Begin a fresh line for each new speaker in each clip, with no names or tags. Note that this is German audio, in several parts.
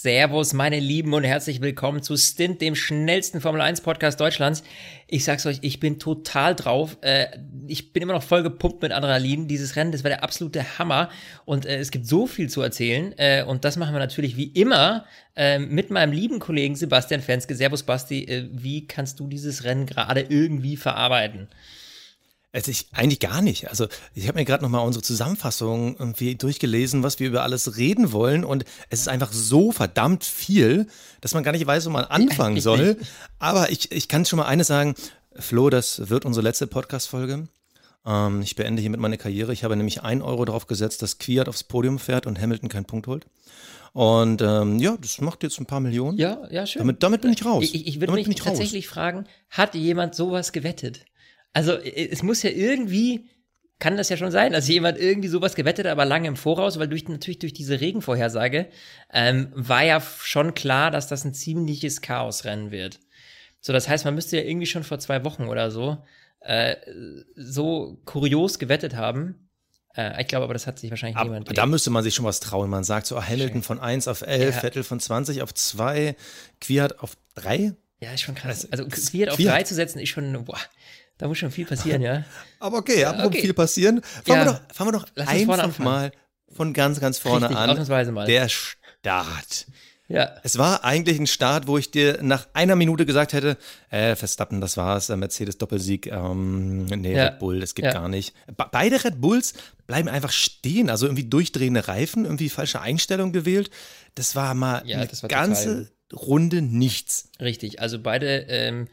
Servus, meine Lieben, und herzlich willkommen zu Stint, dem schnellsten Formel 1 Podcast Deutschlands. Ich sag's euch, ich bin total drauf. Äh, ich bin immer noch voll gepumpt mit Adrenalin. Dieses Rennen, das war der absolute Hammer. Und äh, es gibt so viel zu erzählen. Äh, und das machen wir natürlich wie immer mit meinem lieben Kollegen Sebastian Fenske. Servus, Basti. wie kannst du dieses Rennen gerade irgendwie verarbeiten?
Also ich eigentlich gar nicht. Also ich habe mir gerade noch mal unsere Zusammenfassung irgendwie durchgelesen, was wir über alles reden wollen und es ist einfach so verdammt viel, dass man gar nicht weiß, wo man anfangen soll. Aber ich, ich kann schon mal eines sagen, Flo, das wird unsere letzte Podcast-Folge. Ähm, ich beende hiermit meine Karriere. Ich habe nämlich ein Euro drauf gesetzt, dass Kwiat aufs Podium fährt und Hamilton keinen Punkt holt. Und ähm, ja, das macht jetzt ein paar Millionen.
Ja, ja, schön.
Damit, damit bin ich raus.
Ich, ich würde mich tatsächlich fragen, hat jemand sowas gewettet? Also es muss ja irgendwie, kann das ja schon sein, dass jemand irgendwie sowas gewettet hat, aber lange im Voraus, weil durch natürlich durch diese Regenvorhersage ähm, war ja schon klar, dass das ein ziemliches Chaosrennen wird. So, das heißt, man müsste ja irgendwie schon vor zwei Wochen oder so äh, so kurios gewettet haben. Äh, ich glaube aber, das hat sich wahrscheinlich
Ab,
niemand.
Da müsste man sich schon was trauen. Man sagt so, oh, Hamilton von 1 auf 11, ja. Vettel von 20 auf 2, Kwiat auf 3.
Ja, ist schon krass. Also, also Kwiat auf 3 zu setzen, ist schon, boah, da muss schon viel passieren, ja.
Aber okay, ja, okay. viel passieren. Fangen ja. wir doch, fangen wir doch einfach mal von ganz, ganz vorne
Richtig,
an.
Ausnahmsweise mal.
Der Start.
Ja.
Es war eigentlich ein Start, wo ich dir nach einer Minute gesagt hätte, äh, Verstappen, das war's, Mercedes Doppelsieg, ähm, nee, ja. Red Bull, das geht ja. gar nicht. Be beide Red Bulls bleiben einfach stehen, also irgendwie durchdrehende Reifen, irgendwie falsche Einstellung gewählt. Das war mal
ja,
eine
das war
ganze Runde nichts.
Richtig, also beide ähm,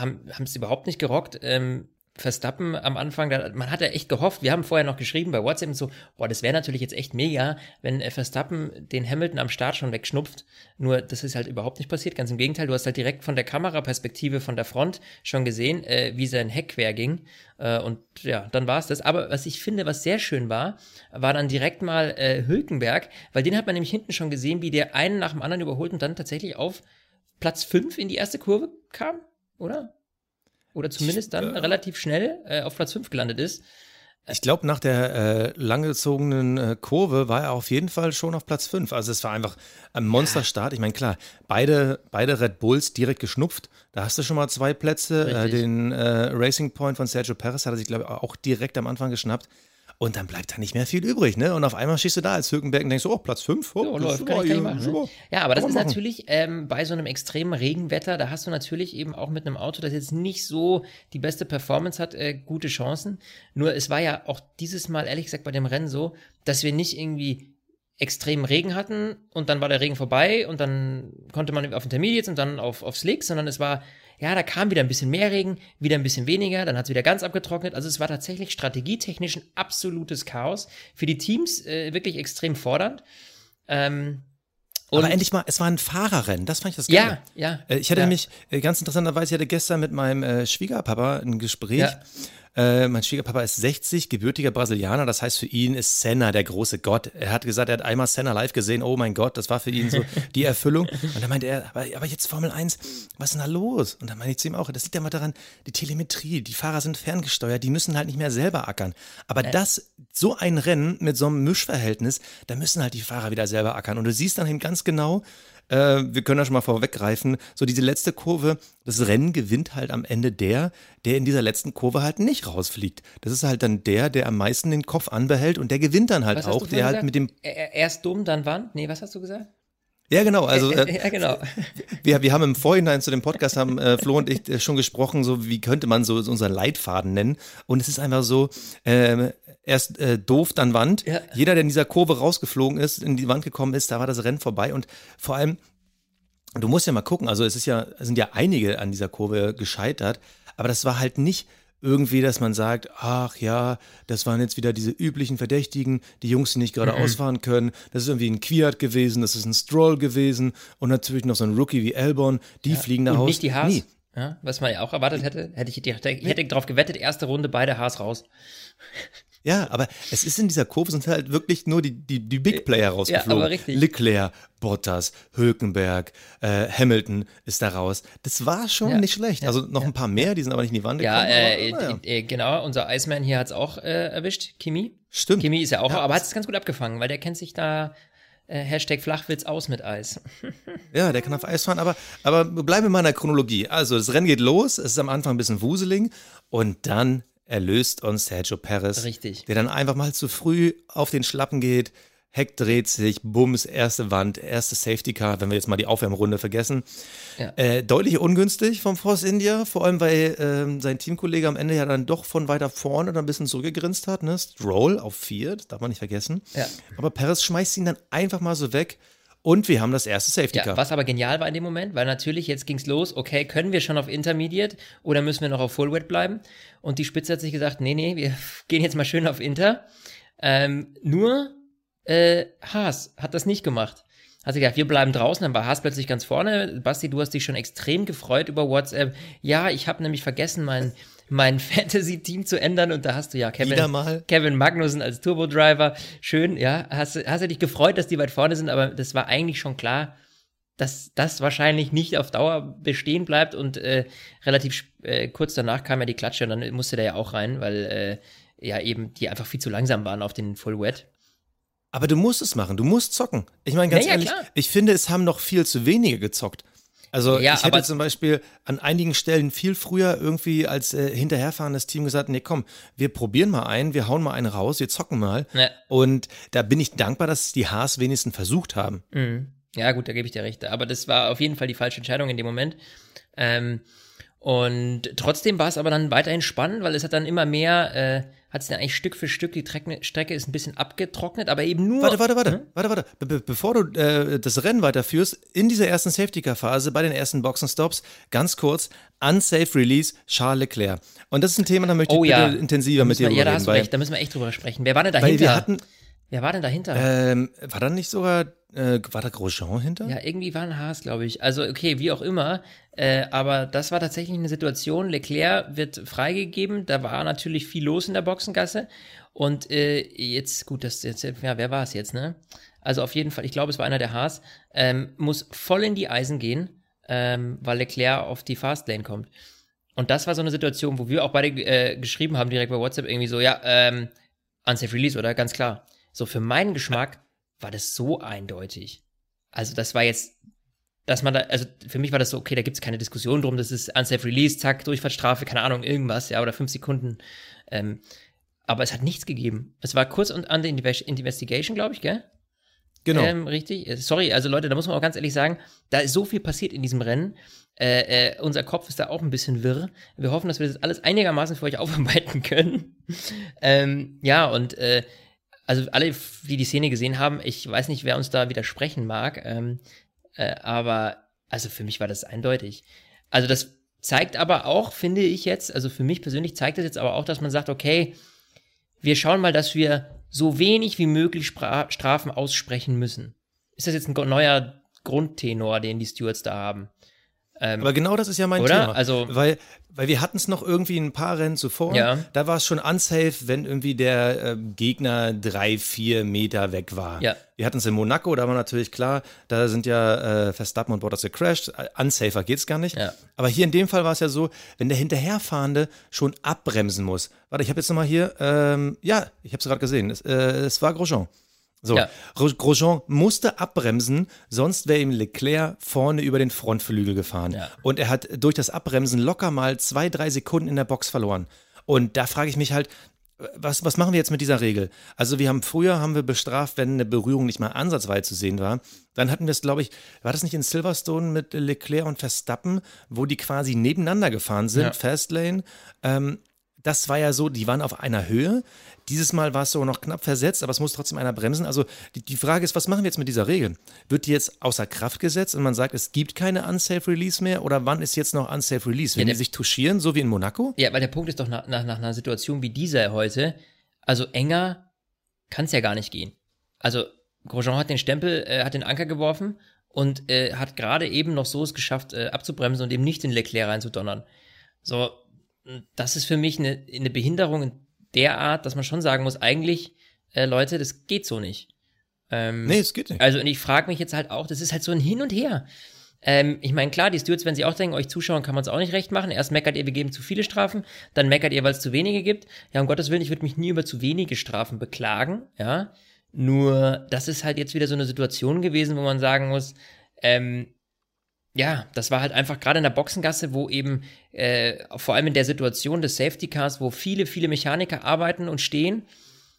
haben es überhaupt nicht gerockt. Ähm, Verstappen am Anfang, da, man hat ja echt gehofft, wir haben vorher noch geschrieben bei WhatsApp und so, boah, das wäre natürlich jetzt echt mega, wenn äh, Verstappen den Hamilton am Start schon wegschnupft. Nur das ist halt überhaupt nicht passiert. Ganz im Gegenteil, du hast halt direkt von der Kameraperspektive von der Front schon gesehen, äh, wie sein Heck quer ging. Äh, und ja, dann war es das. Aber was ich finde, was sehr schön war, war dann direkt mal äh, Hülkenberg, weil den hat man nämlich hinten schon gesehen, wie der einen nach dem anderen überholt und dann tatsächlich auf Platz 5 in die erste Kurve kam oder? Oder zumindest dann äh, relativ schnell äh, auf Platz 5 gelandet ist.
Ich glaube, nach der äh, langgezogenen äh, Kurve war er auf jeden Fall schon auf Platz 5. Also es war einfach ein Monsterstart. Ich meine, klar, beide, beide Red Bulls direkt geschnupft. Da hast du schon mal zwei Plätze. Äh, den äh, Racing Point von Sergio Perez hat er sich, glaube ich, auch direkt am Anfang geschnappt. Und dann bleibt da nicht mehr viel übrig, ne? Und auf einmal stehst du da als Hülkenberg und denkst, oh, Platz 5, oh,
ja, läuft, kann ich, kann ich machen, ne? Ja, aber das ist machen. natürlich ähm, bei so einem extremen Regenwetter, da hast du natürlich eben auch mit einem Auto, das jetzt nicht so die beste Performance hat, äh, gute Chancen. Nur es war ja auch dieses Mal, ehrlich gesagt, bei dem Rennen so, dass wir nicht irgendwie extremen Regen hatten und dann war der Regen vorbei und dann konnte man auf Intermediates und dann auf, auf Slicks, sondern es war ja, da kam wieder ein bisschen mehr Regen, wieder ein bisschen weniger, dann hat es wieder ganz abgetrocknet. Also es war tatsächlich strategietechnisch ein absolutes Chaos. Für die Teams äh, wirklich extrem fordernd. Ähm,
aber endlich mal, es war ein Fahrerrennen, das fand ich das
Geile. Ja, ja.
Äh, ich hatte
ja.
nämlich, äh, ganz interessanterweise, ich hatte gestern mit meinem äh, Schwiegerpapa ein Gespräch. Ja. Äh, mein Schwiegerpapa ist 60, gebürtiger Brasilianer. Das heißt, für ihn ist Senna der große Gott. Er hat gesagt, er hat einmal Senna live gesehen. Oh mein Gott, das war für ihn so die Erfüllung. Und dann meinte er, aber, aber jetzt Formel 1, was ist denn da los? Und dann meinte ich zu ihm auch, das liegt ja mal daran, die Telemetrie, die Fahrer sind ferngesteuert, die müssen halt nicht mehr selber ackern. Aber äh. das, so ein Rennen mit so einem Mischverhältnis, da müssen halt die Fahrer wieder selber ackern. Und du siehst dann eben ganz genau, äh, wir können da schon mal vorweggreifen, so diese letzte Kurve, das Rennen gewinnt halt am Ende der, der in dieser letzten Kurve halt nicht rausfliegt. Das ist halt dann der, der am meisten den Kopf anbehält und der gewinnt dann halt auch, der halt mit dem.
Erst dumm, dann Wand? Nee, was hast du gesagt?
Ja, genau. Also,
äh, ja, genau.
Wir, wir haben im Vorhinein zu dem Podcast, haben äh, Flo und ich äh, schon gesprochen, so wie könnte man so, so unseren Leitfaden nennen. Und es ist einfach so, äh, erst äh, doof, dann Wand. Ja. Jeder, der in dieser Kurve rausgeflogen ist, in die Wand gekommen ist, da war das Rennen vorbei. Und vor allem, du musst ja mal gucken, also es ist ja, es sind ja einige an dieser Kurve gescheitert, aber das war halt nicht irgendwie, dass man sagt, ach ja, das waren jetzt wieder diese üblichen Verdächtigen, die Jungs, die nicht gerade mhm. ausfahren können. Das ist irgendwie ein Quiat gewesen, das ist ein Stroll gewesen und natürlich noch so ein Rookie wie Elbon, die ja, fliegen nach Hause.
Nicht die Haas, Nie. Ja, was man ja auch erwartet hätte, hätte ich, ich hätte darauf gewettet, erste Runde beide Haas raus.
Ja, aber es ist in dieser Kurve sind halt wirklich nur die, die, die Big Player rausgeflogen.
Ja, aber richtig.
Leclerc, Bottas, Hülkenberg, äh, Hamilton ist da raus. Das war schon
Ja.
nicht schlecht. Also noch ein paar mehr, die sind aber nicht in die Wand
Ja,
gekommen.
äh,
aber, naja.
äh, genau, unser Iceman hier hat's auch äh, erwischt, Kimi.
Stimmt.
Kimi ist ja auch,
Ja,
aber hat es ganz gut abgefangen, weil der kennt sich da äh, Hashtag Flachwitz aus mit Eis.
Ja, der kann auf Eis fahren, aber, aber bleiben wir mal in der Chronologie. Also, das Rennen geht los, es ist am Anfang ein bisschen wuselig und dann erlöst uns Sergio Perez.
Richtig.
Der dann einfach mal zu früh auf den Schlappen geht, Heck dreht sich, Bums, erste Wand, erste Safety Car, wenn wir jetzt mal die Aufwärmrunde vergessen.
Ja.
Äh, deutlich ungünstig vom Force India, vor allem weil ähm, sein Teamkollege am Ende ja dann doch von weiter vorne dann ein bisschen zurückgegrinst hat. Ne? Stroll auf vier, das darf man nicht vergessen.
Ja.
Aber Perez schmeißt ihn dann einfach mal so weg und wir haben das erste Safety
Ja,
Car.
was aber genial war in dem Moment, weil natürlich jetzt ging's los, okay, können wir schon auf Intermediate oder müssen wir noch auf Full Wet bleiben? Und die Spitze hat sich gesagt, nee, nee, wir gehen jetzt mal schön auf Inter. Ähm, nur äh, Haas hat das nicht gemacht. Hat sich gedacht, wir bleiben draußen, dann war Haas plötzlich ganz vorne. Basti, du hast dich schon extrem gefreut über WhatsApp. Ja, ich habe nämlich vergessen, mein, mein Fantasy-Team zu ändern und da hast du ja Kevin. Kevin Magnussen als Turbo-Driver. Schön, ja. Hast, du- hast du dich gefreut, dass die weit vorne sind, aber das war eigentlich schon klar, dass das wahrscheinlich nicht auf Dauer bestehen bleibt und äh, relativ äh, kurz danach kam ja die Klatsche und dann musste der ja auch rein, weil äh, ja eben die einfach viel zu langsam waren auf den Full Wet.
Aber du musst es machen, du musst zocken. Ich meine, ganz
Ja, ja,
ehrlich,
klar.
ich finde, es haben noch viel zu wenige gezockt. Also
Ja,
ich hätte zum Beispiel an einigen Stellen viel früher irgendwie als äh, hinterherfahrendes Team gesagt, nee komm, wir probieren mal ein, wir hauen mal einen raus, wir zocken mal.
Ja.
Und da bin ich dankbar, dass die Haas wenigstens versucht haben.
Mhm. Ja, gut, da gebe ich dir recht. Aber das war auf jeden Fall die falsche Entscheidung in dem Moment. Ähm, und trotzdem war es aber dann weiterhin spannend, weil es hat dann immer mehr, äh, hat es dann eigentlich Stück für Stück, die Treck Strecke ist ein bisschen abgetrocknet, aber eben nur.
Warte, warte, warte,
Hm?
warte, warte. Be be bevor du äh, das Rennen weiterführst, in dieser ersten Safety-Car-Phase, bei den ersten Boxenstops, ganz kurz, Unsafe Release, Charles Leclerc. Und das ist ein Thema, da möchte ich
Oh
bitte
ja.
intensiver mit dir
Ja,
drüber
da
reden,
hast du
weil,
recht, da müssen wir echt drüber sprechen. Wer war denn
weil
dahinter?
wir hatten,
Wer war denn dahinter?
ähm, war da nicht sogar, äh, war da Grosjean hinter?
Ja, irgendwie war ein Haas, glaube ich. Also, okay, wie auch immer. Äh, aber das war tatsächlich eine Situation. Leclerc wird freigegeben. Da war natürlich viel los in der Boxengasse. Und äh, jetzt, gut, das jetzt, ja, wer war es jetzt, ne? Also auf jeden Fall, ich glaube, es war einer der Haas, ähm, muss voll in die Eisen gehen, ähm, weil Leclerc auf die Fastlane kommt. Und das war so eine Situation, wo wir auch beide äh, geschrieben haben, direkt bei WhatsApp, irgendwie so, ja, ähm, Unsafe Release, oder? Ganz klar. So, für meinen Geschmack war das so eindeutig. Also, das war jetzt, dass man da, also für mich war das so, okay, da gibt's keine Diskussion drum, das ist Unsafe Release, zack, Durchfahrtsstrafe, keine Ahnung, irgendwas, ja, oder fünf Sekunden. Ähm, aber es hat nichts gegeben. Es war kurz und an der Inve- Investigation, glaube ich, gell?
Genau.
Ähm, richtig. Äh, Sorry, also Leute, da muss man auch ganz ehrlich sagen, da ist so viel passiert in diesem Rennen. Äh, äh, unser Kopf ist da auch ein bisschen wirr. Wir hoffen, dass wir das alles einigermaßen für euch aufarbeiten können. ähm, ja, und äh, also alle, die die Szene gesehen haben, ich weiß nicht, wer uns da widersprechen mag, ähm, äh, aber also für mich war das eindeutig. Also das zeigt aber auch, finde ich jetzt, also für mich persönlich zeigt das jetzt aber auch, dass man sagt, okay, wir schauen mal, dass wir so wenig wie möglich Spra Strafen aussprechen müssen. Ist das jetzt ein neuer Grundtenor, den die Stewards da haben? Ähm,
Aber genau das ist ja mein
Oder?
Thema.
Also-
weil, weil wir hatten es noch irgendwie ein paar Rennen zuvor.
Ja.
Da war es schon unsafe, wenn irgendwie der äh, Gegner drei, vier Meter weg war.
Ja.
Wir hatten es in Monaco, da war natürlich klar, da sind ja äh, Verstappen und Bottas gecrashed. Äh, Unsafer geht's gar nicht.
Ja.
Aber hier in dem Fall war es ja so, wenn der Hinterherfahrende schon abbremsen muss. Warte, ich habe jetzt nochmal hier, ähm, ja, ich habe es gerade gesehen, es, äh, es war Grosjean. So,
Ja.
Gro- Grosjean musste abbremsen, sonst wäre ihm Leclerc vorne über den Frontflügel gefahren.
Ja.
Und er hat durch das Abbremsen locker mal zwei, drei Sekunden in der Box verloren. Und da frage ich mich halt, was, was machen wir jetzt mit dieser Regel? Also wir haben früher haben wir bestraft, wenn eine Berührung nicht mal ansatzweise zu sehen war. Dann hatten wir es, glaube ich, war das nicht in Silverstone mit Leclerc und Verstappen, wo die quasi nebeneinander gefahren sind,
Ja.
Fastlane. Ähm, das war ja so, die waren auf einer Höhe. Dieses Mal war es so noch knapp versetzt, aber es muss trotzdem einer bremsen. Also die, die Frage ist, was machen wir jetzt mit dieser Regel? Wird die jetzt außer Kraft gesetzt und man sagt, es gibt keine Unsafe Release mehr? Oder wann ist jetzt noch Unsafe Release? Wenn
Ja,
die sich touchieren, so wie in Monaco?
Ja, weil der Punkt ist doch nach, nach, nach einer Situation wie dieser heute, also enger kann es ja gar nicht gehen. Also Grosjean hat den Stempel, äh, hat den Anker geworfen und äh, hat gerade eben noch so es geschafft, äh, abzubremsen und eben nicht in Leclerc reinzudonnern. So, das ist für mich eine, eine Behinderung in derart, dass man schon sagen muss, eigentlich, äh, Leute, das geht so nicht. Ähm,
Nee, es geht nicht.
Also, und ich frage mich jetzt halt auch, das ist halt so ein Hin und Her. Ähm, ich meine, klar, die Stewards, wenn sie auch denken, euch Zuschauern kann man es auch nicht recht machen. Erst meckert ihr, wir geben zu viele Strafen, dann meckert ihr, weil es zu wenige gibt. Ja, um Gottes Willen, ich würde mich nie über zu wenige Strafen beklagen, ja. Nur, das ist halt jetzt wieder so eine Situation gewesen, wo man sagen muss, ähm, ja, das war halt einfach gerade in der Boxengasse, wo eben äh, vor allem in der Situation des Safety Cars, wo viele, viele Mechaniker arbeiten und stehen,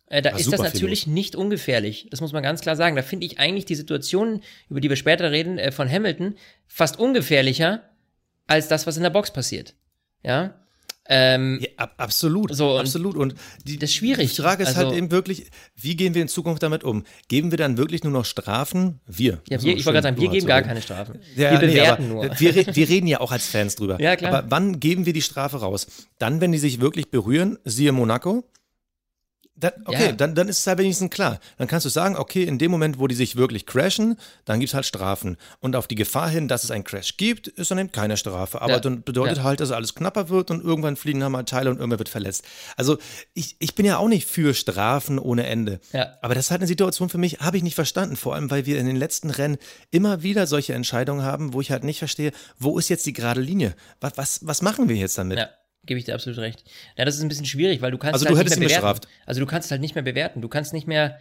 äh, da
War
ist das natürlich nicht ungefährlich. Das muss man ganz klar sagen. Da finde ich eigentlich die Situation, über die wir später reden, äh, von Hamilton, fast ungefährlicher als das, was in der Box passiert. Ja. Ähm,
Ja, ab, absolut,
So, und
absolut. Und die,
das ist schwierig.
die Frage ist
Also-
halt eben wirklich, wie gehen wir in Zukunft damit um? Geben wir dann wirklich nur noch Strafen? Wir.
ja, wir, ich wollte gerade sagen, wir geben gar keine Strafen.
Ja,
wir
nee,
bewerten
aber
nur.
Wir, wir reden ja auch als Fans drüber.
Ja, klar.
Aber wann geben wir die Strafe raus? Dann, wenn die sich wirklich berühren, siehe Monaco. Dann, okay,
Ja.
dann, dann ist es halt wenigstens klar. Dann kannst du sagen, okay, in dem Moment, wo die sich wirklich crashen, dann gibt es halt Strafen. Und auf die Gefahr hin, dass es einen Crash gibt, ist dann eben keine Strafe. Aber
Ja.
dann bedeutet
Ja.
halt, dass alles knapper wird und irgendwann fliegen dann mal Teile und irgendwer wird verletzt. Also ich, ich bin ja auch nicht für Strafen ohne Ende.
Ja.
Aber das ist halt eine Situation für mich, habe ich nicht verstanden. Vor allem, weil wir in den letzten Rennen immer wieder solche Entscheidungen haben, wo ich halt nicht verstehe, wo ist jetzt die gerade Linie? Was, was, was machen wir jetzt damit?
Ja, gebe ich dir absolut recht. Ja, das ist ein bisschen schwierig, weil du kannst
Also
halt
du
nicht
hättest
mehr
ihn
bewerten.
bestraft.
Also du kannst halt nicht mehr bewerten. Du kannst nicht mehr.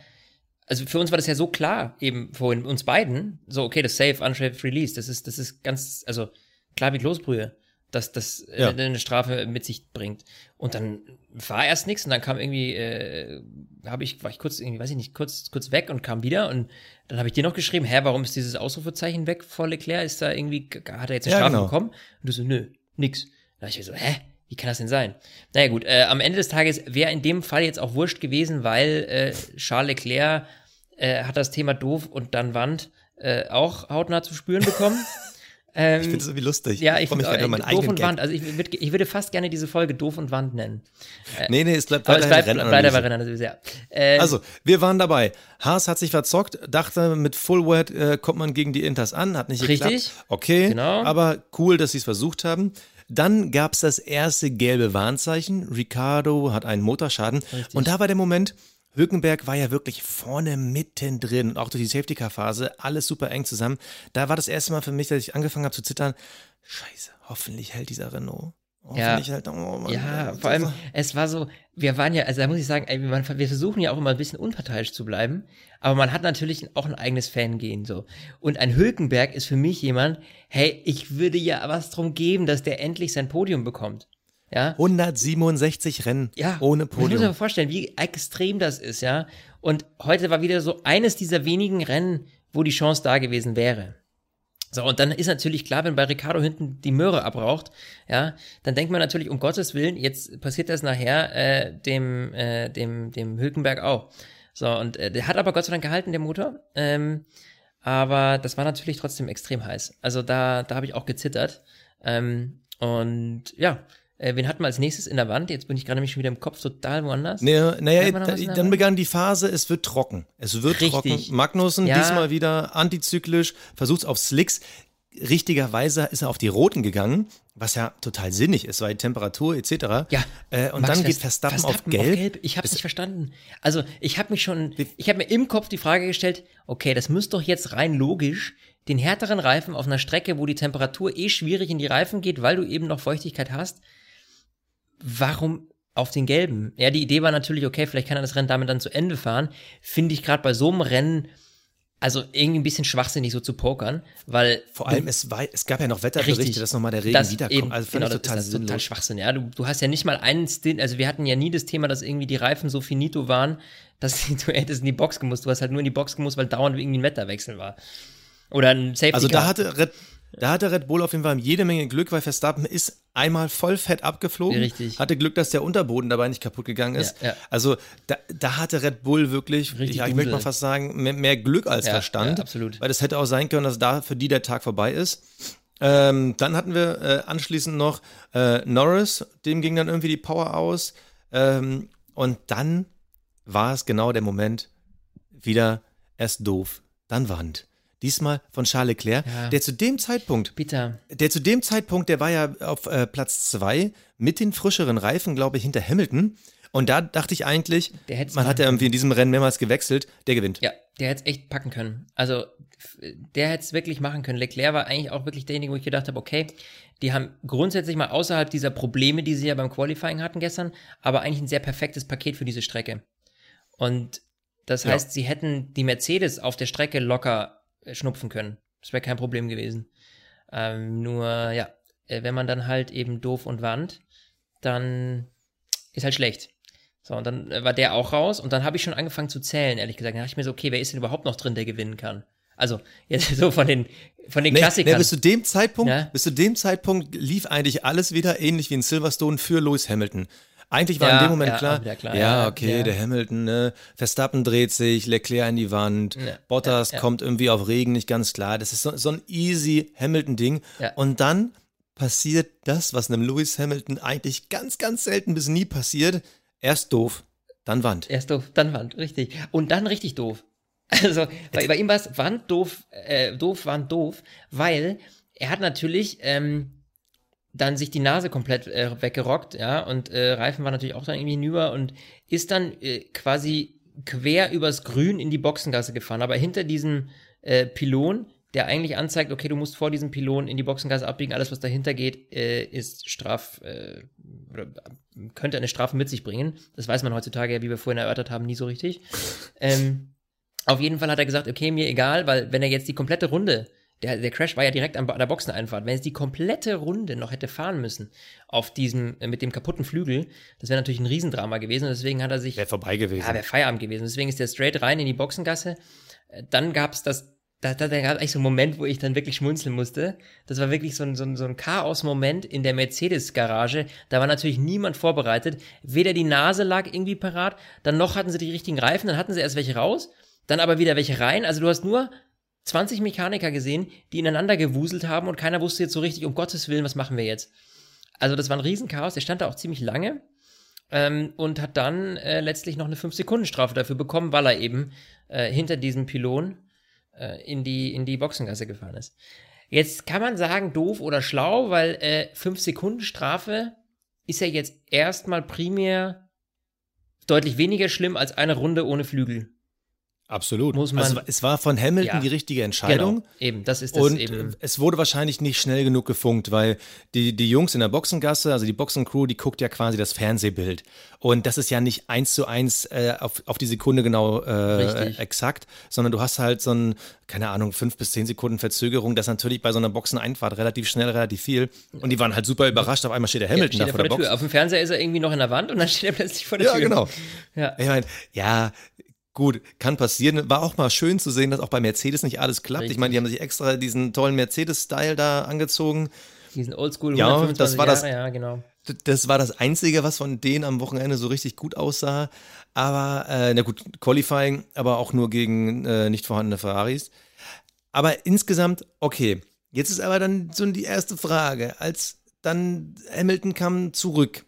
Also für uns war das ja so klar, eben vorhin uns beiden, so okay, das Safe, Unsafe Release, das ist, das ist ganz, also klar wie Kloßbrühe, dass das
Ja.
äh, eine Strafe mit sich bringt. Und dann war erst nichts und dann kam irgendwie, äh, habe ich, war ich kurz irgendwie, weiß ich nicht, kurz, kurz weg und kam wieder und dann habe ich dir noch geschrieben, hä, warum ist dieses Ausrufezeichen weg vor Leclerc? Ist da irgendwie, hat er jetzt eine
Ja,
Strafe
genau.
bekommen? Und du so, nö, nix. Da ich so, hä? Wie kann das denn sein? Naja gut, äh, am Ende des Tages wäre in dem Fall jetzt auch wurscht gewesen, weil äh, Charles Leclerc äh, hat das Thema doof und dann Wand äh, auch hautnah zu spüren bekommen. ähm,
Ich finde es irgendwie lustig.
ja, ich
freue mich
find,
gerade
äh,
über meinen
doof
eigenen
und. Wand. Also ich, würd, ich würde fast gerne diese Folge doof und Wand nennen.
Nee, nee, es bleibt
Aber es bleibt
Rennanalyse.
bei Rennanalyse, ja. Äh,
Also, wir waren dabei. Haas hat sich verzockt, dachte, mit Full Wet äh, kommt man gegen die Inters an, hat nicht
Richtig.
geklappt. Okay,
Genau.
aber cool, dass sie es versucht haben. Dann gab es das erste gelbe Warnzeichen. Ricardo hat einen Motorschaden. Und da war der Moment, Hülkenberg war ja wirklich vorne mittendrin und auch durch die Safety-Car-Phase, alles super eng zusammen. Da war das erste Mal für mich, dass ich angefangen habe zu zittern. Scheiße, hoffentlich hält dieser Renault. Hoffentlich hält, oh Mann,
Ja,
das
vor allem, es war so, wir waren ja, also da muss ich sagen, ey, man, wir versuchen ja auch immer ein bisschen unparteiisch zu bleiben, aber man hat natürlich auch ein eigenes Fangehen so. Und ein Hülkenberg ist für mich jemand, hey, ich würde ja was drum geben, dass der endlich sein Podium bekommt. Ja,
167 Rennen
ja.
ohne
Das muss man
Podium.
sich vorstellen, wie extrem das ist, ja. Und heute war wieder so eines dieser wenigen Rennen, wo die Chance da gewesen wäre. So, und dann ist natürlich klar, wenn bei Ricardo hinten die Möhre abraucht, ja, dann denkt man natürlich, um Gottes Willen, jetzt passiert das nachher äh, dem, äh, dem, dem Hülkenberg auch. So, und äh, der hat aber Gott sei Dank gehalten, der Motor. Ähm, aber das war natürlich trotzdem extrem heiß. Also da, da habe ich auch gezittert. Ähm, und ja, äh, wen hatten wir als nächstes in der Wand? Jetzt bin ich gerade nämlich schon wieder im Kopf total woanders.
Naja, naja
der
dann begann die Phase, es wird trocken. Es wird
Richtig.
trocken. Magnussen
Ja.
diesmal wieder antizyklisch, versucht auf Slicks. Richtigerweise ist er auf die Roten gegangen, was ja total sinnig ist, weil Temperatur etc.
Ja.
Äh, und
Max
dann geht
Verst-
Verstappen, auf Gelb.
Ich habe es nicht verstanden. Also ich habe mich schon, ich habe mir im Kopf die Frage gestellt, okay, das müsste doch jetzt rein logisch den härteren Reifen auf einer Strecke, wo die Temperatur eh schwierig in die Reifen geht, weil du eben noch Feuchtigkeit hast. Warum auf den gelben? Ja, die Idee war natürlich, okay, vielleicht kann er das Rennen damit dann zu Ende fahren. Finde ich gerade bei so einem Rennen, also irgendwie ein bisschen schwachsinnig so zu pokern, weil
Vor allem, es, war, es gab ja noch Wetterberichte,
Richtig.
dass nochmal der Regen
Das
wiederkommt.
eben,
also
genau,
ich total
das ist total
sinnlos.
Schwachsinn. Ja, du, du hast ja nicht mal einen Stint, also wir hatten ja nie das Thema, dass irgendwie die Reifen so finito waren, dass du hättest in die Box gemusst. Du hast halt nur in die Box gemusst, weil dauernd irgendwie ein Wetterwechsel war. Oder ein Safety
Also da hatte, Red, da hatte Red Bull auf jeden Fall jede Menge Glück, weil Verstappen ist einmal voll fett abgeflogen.
Richtig.
Hatte Glück, dass der Unterboden dabei nicht kaputt gegangen ist.
Ja, ja.
Also da, da hatte Red Bull wirklich,
Richtig
ja, ich möchte mal fast sagen, mehr, mehr Glück als Verstand.
ja, absolut.
Weil das hätte auch sein können, dass da für die der Tag vorbei ist. Ähm, dann hatten wir äh, anschließend noch äh, Norris, dem ging dann irgendwie die Power aus. Ähm, und dann war es genau der Moment, wieder erst doof, dann Wand. Diesmal von Charles Leclerc,
Ja.
der zu dem Zeitpunkt,
Bitter.
der zu dem Zeitpunkt, der war ja auf äh, Platz zwei mit den frischeren Reifen, glaube ich, hinter Hamilton. Und da dachte ich eigentlich, man hat ja irgendwie in diesem Rennen mehrmals gewechselt, der gewinnt.
Ja, der hätte es echt packen können. Also, der hätte es wirklich machen können. Leclerc war eigentlich auch wirklich derjenige, wo ich gedacht habe, okay, die haben grundsätzlich mal außerhalb dieser Probleme, die sie ja beim Qualifying hatten gestern, aber eigentlich ein sehr perfektes Paket für diese Strecke. Und das
Ja.
heißt, sie hätten die Mercedes auf der Strecke locker schnupfen können. Das wäre kein Problem gewesen. Ähm, nur, ja, äh, wenn man dann halt eben doof und Wand, dann ist halt schlecht. So, und dann äh, war der auch raus und dann habe ich schon angefangen zu zählen, ehrlich gesagt. Dann dachte ich mir so, okay, wer ist denn überhaupt noch drin, der gewinnen kann? Also, jetzt so von den, von den
Nee,
Klassikern.
nee, bis zu dem Zeitpunkt,
Ja.
bis zu dem Zeitpunkt lief eigentlich alles wieder ähnlich wie in Silverstone für Lewis Hamilton. Eigentlich war
Ja,
in dem Moment
ja,
klar,
klar,
ja, okay, der Hamilton, ne, Verstappen dreht sich, Leclerc in die Wand, Bottas kommt irgendwie auf Regen, nicht ganz klar. Das ist so, so ein easy Hamilton-Ding. Und dann passiert das, was einem Lewis Hamilton eigentlich ganz, ganz selten bis nie passiert. Erst doof, dann Wand.
Erst doof, dann Wand, richtig. Und dann richtig doof. Also, bei, bei ihm war es Wand, doof, äh, doof, Wand, doof, weil er hat natürlich ähm, dann sich die Nase komplett äh, weggerockt, ja, und äh, Reifen war natürlich auch dann irgendwie hinüber und ist dann äh, quasi quer übers Grün in die Boxengasse gefahren, aber hinter diesem äh, Pylon, der eigentlich anzeigt, okay, du musst vor diesem Pylon in die Boxengasse abbiegen, alles, was dahinter geht, äh, ist straf, äh, oder könnte eine Strafe mit sich bringen. Das weiß man heutzutage ja, wie wir vorhin erörtert haben, nie so richtig. ähm, auf jeden Fall hat er gesagt, okay, mir egal, weil wenn er jetzt die komplette Runde, der, der Crash war ja direkt an, an der Boxeneinfahrt, wenn jetzt die komplette Runde noch hätte fahren müssen auf diesem, äh, mit dem kaputten Flügel, das wäre natürlich ein Riesendrama gewesen und deswegen hat er sich
Wäre vorbei gewesen.
ja, wäre Feierabend gewesen. Deswegen ist der straight rein in die Boxengasse. Äh, Dann gab's das, da, da, da gab eigentlich so einen Moment, wo ich dann wirklich schmunzeln musste. Das war wirklich so ein, so ein, so ein Chaos-Moment in der Mercedes-Garage. Da war natürlich niemand vorbereitet. Weder die Nase lag irgendwie parat, dann noch hatten sie die richtigen Reifen, dann hatten sie erst welche raus, dann aber wieder welche rein. Also du hast nur 20 Mechaniker gesehen, die ineinander gewuselt haben und keiner wusste jetzt so richtig, um Gottes Willen, was machen wir jetzt? Also das war ein Riesenchaos. Der stand da auch ziemlich lange ähm, und hat dann äh, letztlich noch eine 5-Sekunden-Strafe dafür bekommen, weil er eben äh, hinter diesem Pylon äh, in, die, in die Boxengasse gefahren ist. Jetzt kann man sagen, doof oder schlau, weil äh, 5-Sekunden-Strafe ist ja jetzt erstmal primär deutlich weniger schlimm als eine Runde ohne Flügel.
Absolut.
Muss man-
also es war von Hamilton
Ja.
die richtige Entscheidung.
Genau, eben, das ist das
Und
eben.
es wurde wahrscheinlich nicht schnell genug gefunkt, weil die, die Jungs in der Boxengasse, also die Boxencrew, die guckt ja quasi das Fernsehbild. Und das ist ja nicht eins zu eins äh, auf, auf die Sekunde genau äh, exakt, sondern du hast halt so ein, keine Ahnung, fünf bis zehn Sekunden Verzögerung. Das ist natürlich bei so einer Boxeneinfahrt relativ schnell, relativ viel. Und die waren halt super überrascht. Auf einmal steht der Hamilton
steht
da vor der
der
Box.
Tür. Auf dem Fernseher ist er irgendwie noch in der Wand und dann steht er plötzlich vor der
Ja,
Tür.
genau.
Ja.
Ich meine, ja, gut, kann passieren. War auch mal schön zu sehen, dass auch bei Mercedes nicht alles klappt. Ich
Richtig.
meine, die haben sich extra diesen tollen Mercedes-Style da angezogen.
Diesen Oldschool
Ja,
125
das war das-
Jahre, ja, genau.
Das war das Einzige, was von denen am Wochenende so richtig gut aussah. Aber, äh, na gut, Qualifying, aber auch nur gegen äh, nicht vorhandene Ferraris. Aber insgesamt, okay. Jetzt ist aber dann so die erste Frage. Als dann Hamilton kam zurück,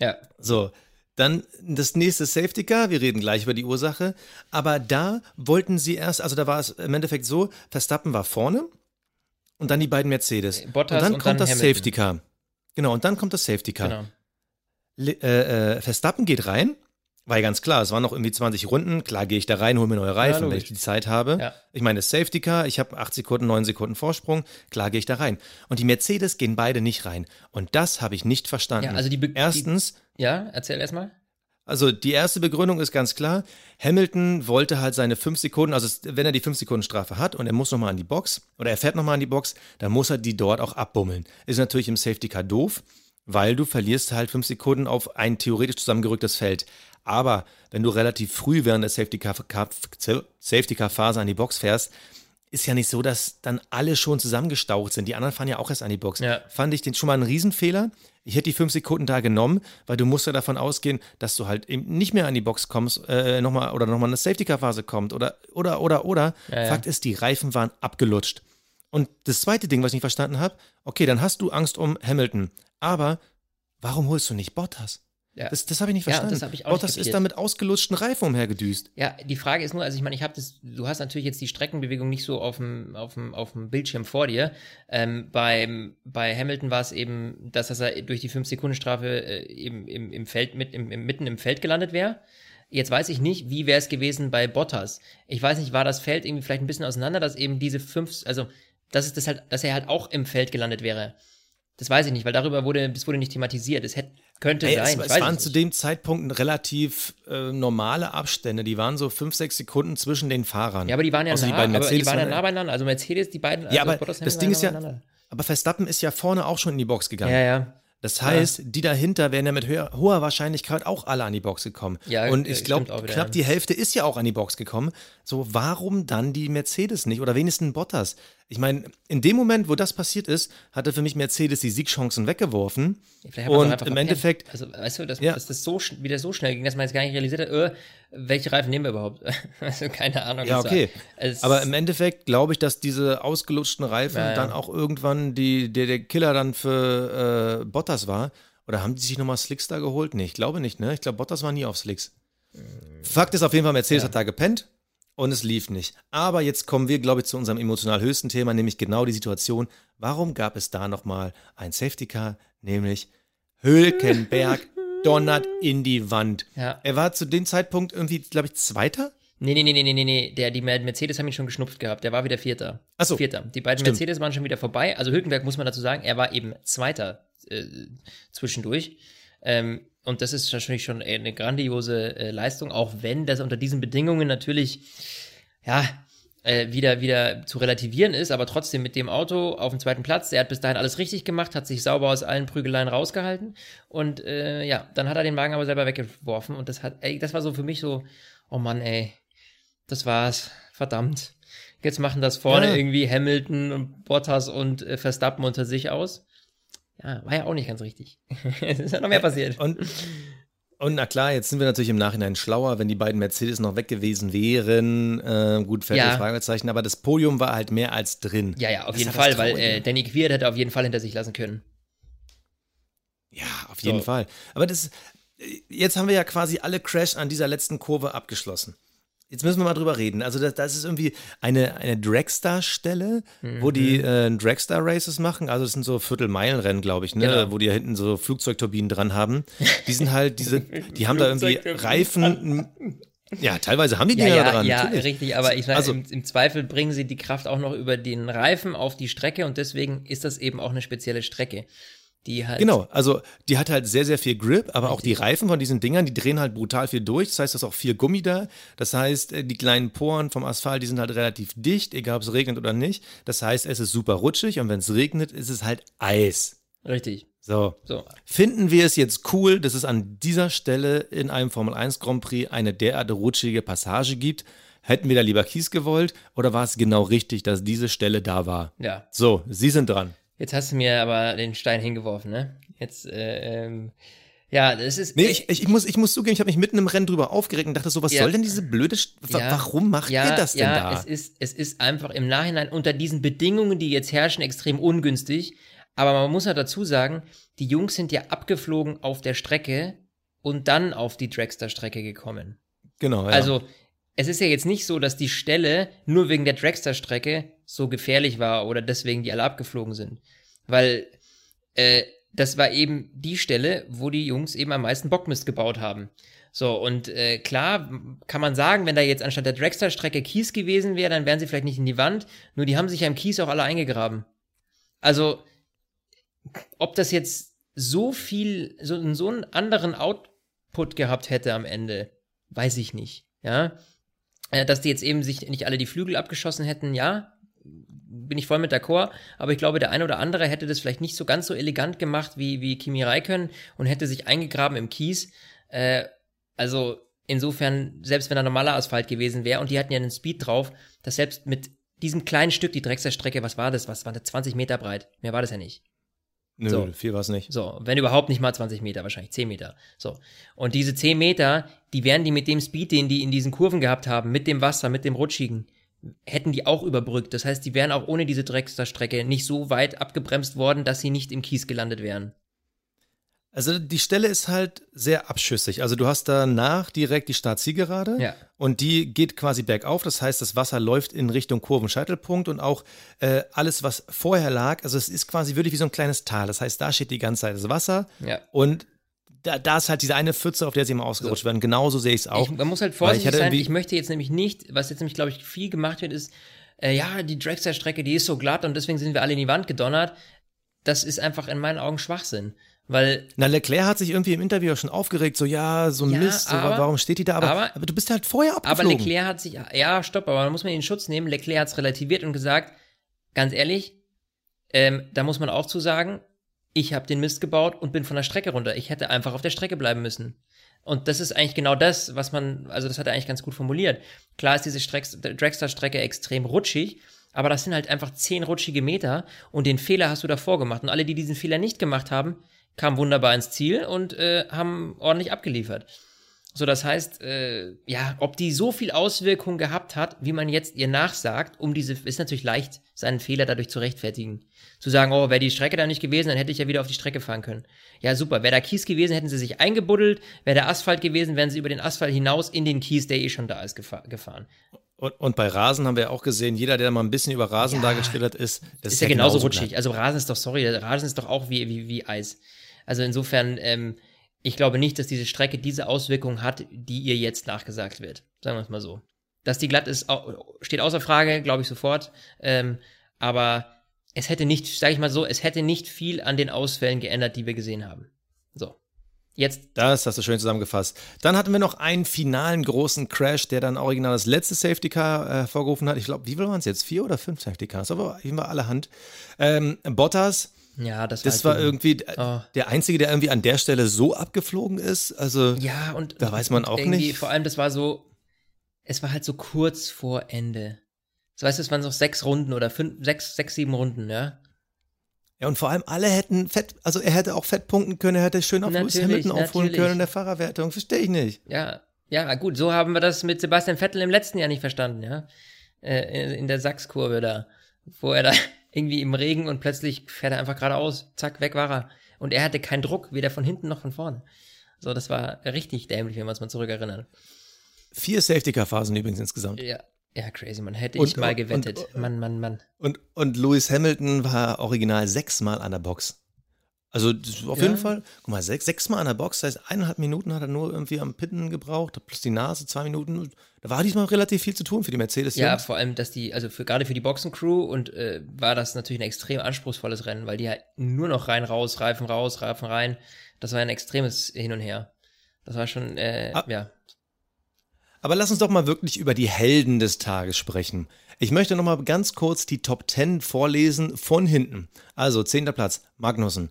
Ja,
so, dann das nächste Safety Car, wir reden gleich über die Ursache, aber da wollten sie erst, also da war es im Endeffekt so, Verstappen war vorne und dann die beiden Mercedes.
Bottas
und dann
und
kommt
dann
das
Hamilton.
Safety Car. Genau, und dann kommt das Safety Car.
genau.
Le- Äh, äh, Verstappen geht rein, war ja ganz klar, es waren noch irgendwie 20 Runden, klar gehe ich da rein, hole mir neue Reifen, wenn
logisch.
ich die Zeit habe.
Ja.
Ich meine, das Safety Car, ich habe 8 Sekunden, 9 Sekunden Vorsprung, klar gehe ich da rein. Und die Mercedes gehen beide nicht rein. Und das habe ich nicht verstanden.
Ja, also die Be- die-
Erstens,
Ja, erzähl erstmal.
also die erste Begründung ist ganz klar. Hamilton wollte halt seine fünf Sekunden, also wenn er die fünf Sekunden Strafe hat und er muss nochmal an die Box oder er fährt nochmal an die Box, dann muss er die dort auch abbummeln. Ist natürlich im Safety Car doof, weil du verlierst halt fünf Sekunden auf ein theoretisch zusammengerücktes Feld. Aber wenn du relativ früh während der Safety Car, Car, Safety Car Phase an die Box fährst, ist ja nicht so, dass dann alle schon zusammengestaucht sind. Die anderen fahren ja auch erst an die Box.
Ja.
Fand ich den schon mal einen Riesenfehler. Ich hätte die fünf Sekunden da genommen, weil du musst ja davon ausgehen, dass du halt eben nicht mehr an die Box kommst, äh, nochmal oder nochmal eine Safety-Car-Phase kommt oder, oder, oder, oder.
Ja, ja.
Fakt ist, die Reifen waren abgelutscht. Und das zweite Ding, was ich nicht verstanden habe, okay, dann hast du Angst um Hamilton. Aber warum holst du nicht Bottas?
Ja.
Das, das habe ich nicht
Ja,
verstanden.
das habe ich auch nicht
Bottas ist
kapiert.
da mit ausgelutschten Reifen umhergedüst.
Ja, die Frage ist nur, also ich meine, ich habe das, du hast natürlich jetzt die Streckenbewegung nicht so auf dem, auf dem, auf dem Bildschirm vor dir. Ähm, beim, bei Hamilton war es eben, dass, dass er durch die 5-Sekunden-Strafe äh, eben im, im Feld, mit, im, im, mitten im Feld gelandet wäre. Jetzt weiß ich nicht, wie wäre es gewesen bei Bottas. Ich weiß nicht, war das Feld irgendwie vielleicht ein bisschen auseinander, dass eben diese fünf, also dass es das halt, dass er halt auch im Feld gelandet wäre. Das weiß ich nicht, weil darüber wurde, das wurde nicht thematisiert. Es hätte, könnte
Ey,
sein.
es, es waren zu dem Zeitpunkt relativ äh, normale Abstände. Die waren so fünf, sechs Sekunden zwischen den Fahrern.
Ja, aber die waren ja
Außer
nah,
die beiden
aber die
Mercedes
waren ja nah beieinander. Also Mercedes, die beiden, also
Ja, aber
Bottas,
das Ding ist ja, aber Verstappen ist ja vorne auch schon in die Box gegangen.
Ja, ja.
Das heißt, die dahinter wären ja mit höher, hoher Wahrscheinlichkeit auch alle an die Box gekommen.
Ja,
und
äh,
ich glaube, knapp
ja.
die Hälfte ist ja auch an die Box gekommen. So, warum dann die Mercedes nicht? Oder wenigstens Bottas? Ich meine, in dem Moment, wo das passiert ist, hatte für mich Mercedes die Siegchancen weggeworfen.
Auch
Und im
verpennt.
Endeffekt,
Also, weißt du, dass,
Ja.
dass das so, wieder so schnell ging, dass man jetzt gar nicht realisiert hat, äh, welche Reifen nehmen wir überhaupt? also, keine Ahnung.
ja, okay.
es-
Aber im Endeffekt glaube ich, dass diese ausgelutschten Reifen
Ja, ja.
dann auch irgendwann die, der, der Killer dann für äh, Bottas war. Oder haben die sich nochmal Slicks da geholt? Nee, ich glaube nicht, ne? Ich glaube, Bottas war nie auf Slicks. Fakt ist auf jeden Fall, Mercedes
Ja.
hat da gepennt und es lief nicht. Aber jetzt kommen wir, glaube ich, zu unserem emotional höchsten Thema, nämlich genau die Situation. Warum gab es da nochmal ein Safety Car? Nämlich Hülkenberg donnert in die Wand.
Ja.
Er war zu dem Zeitpunkt irgendwie, glaube ich, Zweiter?
Nee, nee, nee, nee, nee, nee, nee. Der, die Mercedes haben ihn schon geschnupft gehabt. Der war wieder Vierter.
Ach so.
Vierter. Die beiden
Stimmt.
Mercedes waren schon wieder vorbei. Also Hülkenberg muss man dazu sagen, er war eben Zweiter äh, zwischendurch. Ähm, und das ist natürlich schon eine grandiose äh, Leistung, auch wenn das unter diesen Bedingungen natürlich, ja, äh, wieder, wieder zu relativieren ist, aber trotzdem mit dem Auto auf dem zweiten Platz. Er hat bis dahin alles richtig gemacht, hat sich sauber aus allen Prügeleien rausgehalten und äh, ja, dann hat er den Wagen aber selber weggeworfen und das hat, ey, das war so für mich so, oh Mann, ey, das war's, verdammt. Jetzt machen das vorne
Ja.
irgendwie Hamilton und Bottas und äh, Verstappen unter sich aus. Ja, war ja auch nicht ganz richtig. es ist ja noch mehr passiert.
Und, und na klar, jetzt sind wir natürlich im Nachhinein schlauer, wenn die beiden Mercedes noch weg gewesen wären. Äh, gut, fette
Ja.
Fragezeichen, aber das Podium war halt mehr als drin.
Ja, ja, auf
Das
jeden Fall, weil äh, Danny Queer hätte auf jeden Fall hinter sich lassen können.
Ja, auf jeden
So.
Fall. Aber das, jetzt haben wir ja quasi alle Crash an dieser letzten Kurve abgeschlossen. Jetzt müssen wir mal drüber reden. Also das, das ist irgendwie eine, eine Dragstar-Stelle, wo die
Mhm.
äh, Dragstar-Races machen. Also das sind so Viertelmeilenrennen, glaube ich, ne?
Genau.
wo die ja hinten so Flugzeugturbinen dran haben. Die sind halt diese, die haben da irgendwie. Reifen. Ja, teilweise haben die
Ja,
Dinger
ja,
dran.
ja,
natürlich.
richtig, aber ich sage,
Also-
im, im Zweifel bringen sie die Kraft auch noch über den Reifen auf die Strecke und deswegen ist das eben auch eine spezielle Strecke, die halt
Genau, also die hat halt sehr, sehr viel Grip, aber auch die Reifen von diesen Dingern, die drehen halt brutal viel durch. Das heißt, da ist auch viel Gummi da. Das heißt, äh, die kleinen Poren vom Asphalt, die sind halt relativ dicht, egal ob es regnet oder nicht. Das heißt, es ist super rutschig und wenn es regnet, ist es halt Eis.
richtig.
So.
So,
Finden wir es jetzt cool, dass es an dieser Stelle in einem Formel 1 Grand Prix eine derart rutschige Passage gibt? Hätten wir da lieber Kies gewollt oder war es genau richtig, dass diese Stelle da war?
ja.
So, Sie sind dran.
Jetzt hast du mir aber den Stein hingeworfen, ne? Jetzt, äh, ähm, ja, das ist.
Nee, ich, ich, ich, muss, ich muss zugeben, ich habe mich mitten im Rennen drüber aufgeregt und dachte so, was
Ja.
soll denn diese blöde, St-
Ja,
warum macht
ja,
ihr das denn
ja,
da?
Es ist, es ist einfach im Nachhinein unter diesen Bedingungen, die jetzt herrschen, extrem ungünstig. Aber man muss ja dazu sagen, die Jungs sind ja abgeflogen auf der Strecke und dann auf die Dragster-Strecke gekommen.
genau, ja.
Also, es ist ja jetzt nicht so, dass die Stelle nur wegen der Dragster-Strecke so gefährlich war oder deswegen die alle abgeflogen sind. Weil äh, das war eben die Stelle, wo die Jungs eben am meisten Bockmist gebaut haben. So, und äh, klar kann man sagen, wenn da jetzt anstatt der Dragster-Strecke Kies gewesen wäre, dann wären sie vielleicht nicht in die Wand, nur die haben sich ja im Kies auch alle eingegraben. Also, ob das jetzt so viel, so, so einen anderen Output gehabt hätte am Ende, weiß ich nicht. Ja, äh, dass die jetzt eben sich nicht alle die Flügel abgeschossen hätten, ja, bin ich voll mit d'accord, aber ich glaube, der eine oder andere hätte das vielleicht nicht so ganz so elegant gemacht wie, wie Kimi Räikkönen und hätte sich eingegraben im Kies. Äh, also insofern, selbst wenn da normaler Asphalt gewesen wäre und die hatten ja einen Speed drauf, dass selbst mit diesem kleinen Stück, die Drechserstrecke, was war das? Was war das? 20 Meter breit? Mehr war das ja nicht.
Nö,
so.
viel war es nicht.
So, wenn überhaupt nicht mal 20 Meter, wahrscheinlich 10 Meter. So. Und diese 10 Meter, die wären die mit dem Speed, den die in diesen Kurven gehabt haben, mit dem Wasser, mit dem Rutschigen, hätten die auch überbrückt. Das heißt, die wären auch ohne diese Drexler-Strecke nicht so weit abgebremst worden, dass sie nicht im Kies gelandet wären.
Also die Stelle ist halt sehr abschüssig. Also du hast danach direkt die Startzielgerade
Ja.
und die geht quasi bergauf. Das heißt, das Wasser läuft in Richtung Kurvenscheitelpunkt und auch äh, alles, was vorher lag, also es ist quasi wirklich wie so ein kleines Tal. Das heißt, da steht die ganze Zeit das Wasser
Ja.
und da, da ist halt diese eine Pfütze, auf der sie immer ausgerutscht werden. Genauso sehe ich es auch.
Ich, man muss halt vorsichtig
ich
sein. Ich möchte jetzt nämlich nicht, was jetzt nämlich, glaube ich, viel gemacht wird, ist, äh, ja, die Dragster-Strecke, die ist so glatt und deswegen sind wir alle in die Wand gedonnert. Das ist einfach in meinen Augen Schwachsinn. Weil
Na, Leclerc hat sich irgendwie im Interview auch schon aufgeregt, so ja, so ein
Ja,
Mist, so,
aber-
warum steht die da? Aber,
aber-
aber, du bist halt vorher
Aber
abgeflogen.
Leclerc hat sich, ja, stopp, aber man muss man ihn in Schutz nehmen. Leclerc hat es relativiert und gesagt, ganz ehrlich, ähm, da muss man auch zu sagen, ich habe den Mist gebaut und bin von der Strecke runter. Ich hätte einfach auf der Strecke bleiben müssen. Und das ist eigentlich genau das, was man, also das hat er eigentlich ganz gut formuliert. Klar ist diese Dragster-Strecke extrem rutschig, aber das sind halt einfach zehn rutschige Meter und den Fehler hast du davor gemacht. Und alle, die diesen Fehler nicht gemacht haben, kamen wunderbar ins Ziel und äh, haben ordentlich abgeliefert. So, das heißt, äh, ja, ob die so viel Auswirkung gehabt hat, wie man jetzt ihr nachsagt, um diese, ist natürlich leicht, seinen Fehler dadurch zu rechtfertigen. Zu sagen, oh, wäre die Strecke da nicht gewesen, dann hätte ich ja wieder auf die Strecke fahren können. Ja, super. Wäre da Kies gewesen, hätten sie sich eingebuddelt. Wäre der Asphalt gewesen, wären sie über den Asphalt hinaus in den Kies, der eh schon da ist, gefa gefahren.
Und, und bei Rasen haben wir auch gesehen, jeder, der mal ein bisschen über Rasen
Ja.
dargestellt hat, ist, das
ist ja genauso
genauso
rutschig. Also Rasen ist doch, sorry, der Rasen ist doch auch wie, wie, wie Eis. Also insofern, ähm, ich glaube nicht, dass diese Strecke diese Auswirkungen hat, die ihr jetzt nachgesagt wird. Sagen wir es mal so. Dass die glatt ist, steht außer Frage, glaube ich sofort. Ähm, aber es hätte nicht, sage ich mal so, es hätte nicht viel an den Ausfällen geändert, die wir gesehen haben. So. Jetzt
Das hast du schön zusammengefasst. Dann hatten wir noch einen finalen großen Crash, der dann original das letzte Safety Car äh, hervorgerufen hat. Ich glaube, wie viel waren es jetzt? Vier oder fünf Safety Cars? Aber jeden war alle Hand. Ähm, Bottas,
Ja, das war,
das war irgendwie
Oh.
der Einzige, der irgendwie an der Stelle so abgeflogen ist. Also,
Ja, und
Da weiß man auch nicht.
Vor allem, das war so, es war halt so kurz vor Ende. So weißt du, es waren noch sechs Runden oder fünf, sechs, sechs, sieben Runden, ja.
ja, und vor allem alle hätten fett, also er hätte auch fett punkten können, er hätte schön auf Lewis
Natürlich,
Hamilton aufholen
natürlich.
können in der Fahrerwertung. Verstehe ich nicht.
Ja, ja, gut, so haben wir das mit Sebastian Vettel im letzten Jahr nicht verstanden, ja. Äh, in der Sachskurve da, wo er da irgendwie im Regen und plötzlich fährt er einfach geradeaus, zack, weg war er. Und er hatte keinen Druck, weder von hinten noch von vorne. So, das war richtig dämlich, wenn man es mal zurückerinnert.
Vier Safety Car Phasen übrigens insgesamt.
Ja, ja, crazy, man hätte
Und-
ich mal
und-
gewettet.
und-
Mann, Mann, Mann.
Und, und Lewis Hamilton war original sechsmal an der Box. Also auf
Ja.
jeden Fall, guck mal, sechs, sechsmal an der Box, das heißt eineinhalb Minuten hat er nur irgendwie am Pitten gebraucht, plus die Nase, zwei Minuten. Da war diesmal relativ viel zu tun für die Mercedes.
Ja,
Jungs.
vor allem, dass die, also für gerade für die Boxencrew und äh, war das natürlich ein extrem anspruchsvolles Rennen, weil die ja nur noch rein, raus, Reifen raus, Reifen rein. Das war ein extremes Hin und Her. Das war schon, äh,
Ah.
ja.
Aber lass uns doch mal wirklich über die Helden des Tages sprechen. Ich möchte noch mal ganz kurz die Top 10 vorlesen von hinten. Also, zehnter Platz, Magnussen,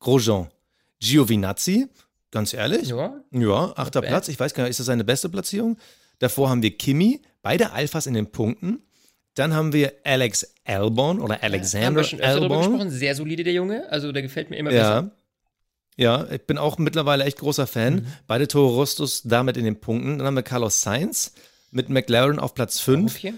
Grosjean, Giovinazzi, ganz ehrlich.
Ja,
Ja, achter. Platz. Ich weiß gar nicht, ist das seine beste Platzierung? Davor haben wir Kimi, beide Alphas in den Punkten. Dann haben wir Alex Albon oder Alexander
darüber
Albon.
gesprochen. Sehr solide, der Junge. Also, der gefällt mir immer besser.
Ja. Ja, ich bin auch mittlerweile echt großer Fan.
Mhm.
Beide Toro Rostos damit in den Punkten. Dann haben wir Carlos Sainz mit McLaren auf Platz 5.
Okay.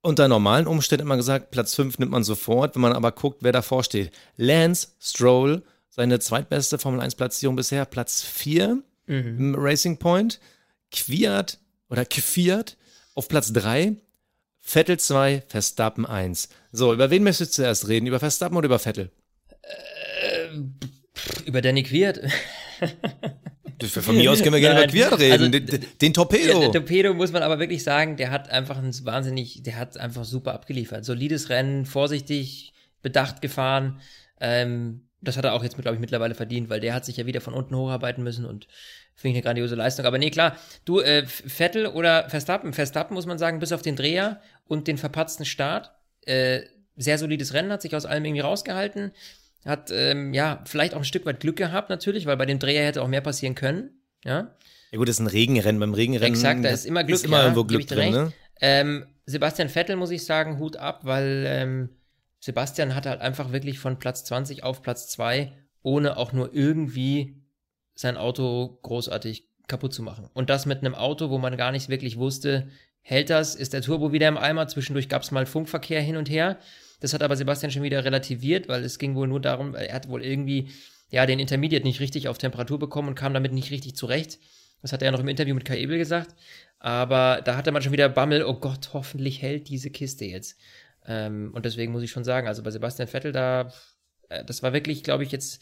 Unter normalen Umständen immer gesagt, Platz 5 nimmt man sofort. Wenn man aber guckt, wer davor steht. Lance Stroll, seine zweitbeste Formel 1-Platzierung bisher, Platz 4
Mhm.
im Racing Point. Kwiat oder Kviat auf Platz 3. Vettel 2, Verstappen 1. So, über wen möchtest du zuerst reden? Über Verstappen oder über Vettel?
Über Danny Quiert.
Von mir aus können wir gerne über Kwiat reden.
also,
den, den Torpedo.
der Torpedo muss man aber wirklich sagen, der hat einfach ein wahnsinnig, der hat einfach super abgeliefert. Solides Rennen, vorsichtig, bedacht gefahren. Ähm, das hat er auch jetzt, glaube ich, mittlerweile verdient, weil der hat sich ja wieder von unten hocharbeiten müssen und finde ich eine grandiose Leistung. Aber nee, klar, du, äh, Vettel oder Verstappen, Verstappen muss man sagen, bis auf den Dreher und den verpatzten Start, äh, sehr solides Rennen, hat sich aus allem irgendwie rausgehalten. Hat, ähm, ja, vielleicht auch ein Stück weit Glück gehabt, natürlich, weil bei dem Dreher hätte auch mehr passieren können. Ja.
Ja gut, das ist ein Regenrennen. Beim Regenrennen
Exakt, da ist immer Glück,
ist immer
ja,
irgendwo Glück drin. Ne?
Ähm, Sebastian Vettel muss ich sagen, Hut ab, weil ähm, Sebastian hat halt einfach wirklich von Platz 20 auf Platz 2, ohne auch nur irgendwie sein Auto großartig kaputt zu machen. Und das mit einem Auto, wo man gar nicht wirklich wusste, hält das, ist der Turbo wieder im Eimer, zwischendurch gab es mal Funkverkehr hin und her. Das hat aber Sebastian schon wieder relativiert, weil es ging wohl nur darum, er hat wohl irgendwie ja, den Intermediate nicht richtig auf Temperatur bekommen und kam damit nicht richtig zurecht. Das hat er ja noch im Interview mit Kai Ebel gesagt. Aber da hatte man schon wieder Bammel, oh Gott, hoffentlich hält diese Kiste jetzt. Ähm, und deswegen muss ich schon sagen, also bei Sebastian Vettel, da, äh, das war wirklich, glaube ich, jetzt,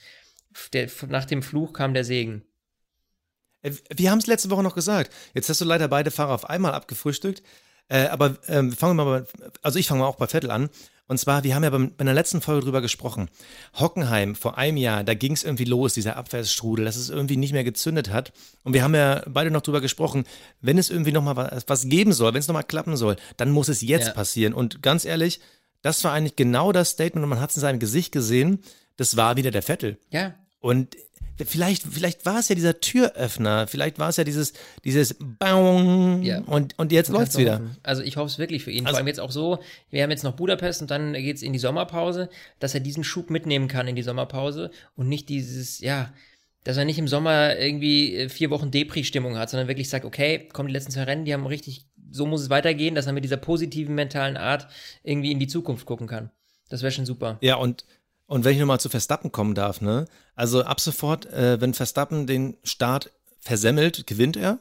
der, nach dem Fluch kam der Segen.
Äh, wir haben es letzte Woche noch gesagt. Jetzt hast du leider beide Fahrer auf einmal abgefrühstückt. Äh, aber ähm, fangen wir mal, bei, also ich fange mal auch bei Vettel an. Und zwar, wir haben ja beim, bei der letzten Folge drüber gesprochen. Hockenheim vor einem Jahr, da ging es irgendwie los, dieser Abwärtsstrudel, dass es irgendwie nicht mehr gezündet hat. Und wir haben ja beide noch drüber gesprochen, wenn es irgendwie nochmal was, was geben soll, wenn es nochmal klappen soll, dann muss es jetzt ja. passieren. Und ganz ehrlich, das war eigentlich genau das Statement und man hat es in seinem Gesicht gesehen, das war wieder der Vettel.
Ja.
Und vielleicht, vielleicht war es ja dieser Türöffner, vielleicht war es ja dieses, dieses Baum ja. und, und jetzt läuft es wieder.
Hoffen. Also ich hoffe es wirklich für ihn. Also, Vor allem jetzt auch so, wir haben jetzt noch Budapest und dann geht es in die Sommerpause, dass er diesen Schub mitnehmen kann in die Sommerpause und nicht dieses, ja, dass er nicht im Sommer irgendwie äh, vier Wochen Depri-Stimmung hat, sondern wirklich sagt, okay, kommen die letzten zwei Rennen, die haben richtig, so muss es weitergehen, dass er mit dieser positiven mentalen Art irgendwie in die Zukunft gucken kann. Das wäre schon super.
Ja, und und wenn ich nochmal zu Verstappen kommen darf, ne? Also ab sofort, äh, wenn Verstappen den Start versemmelt, gewinnt er.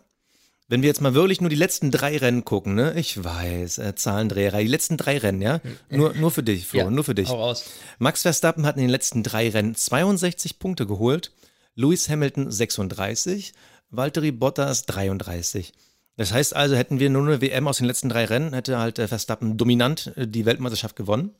Wenn wir jetzt mal wirklich nur die letzten drei Rennen gucken, ne? Ich weiß, äh, Zahlendreherei, die letzten drei Rennen, ja? Nur, nur für dich, Flo, ja, nur für dich. Hau raus. Max Verstappen hat in den letzten drei Rennen 62 Punkte geholt, Lewis Hamilton 36, Valtteri Bottas 33. Das heißt also, hätten wir nur eine WM aus den letzten drei Rennen, hätte halt äh, Verstappen dominant äh, die Weltmeisterschaft gewonnen.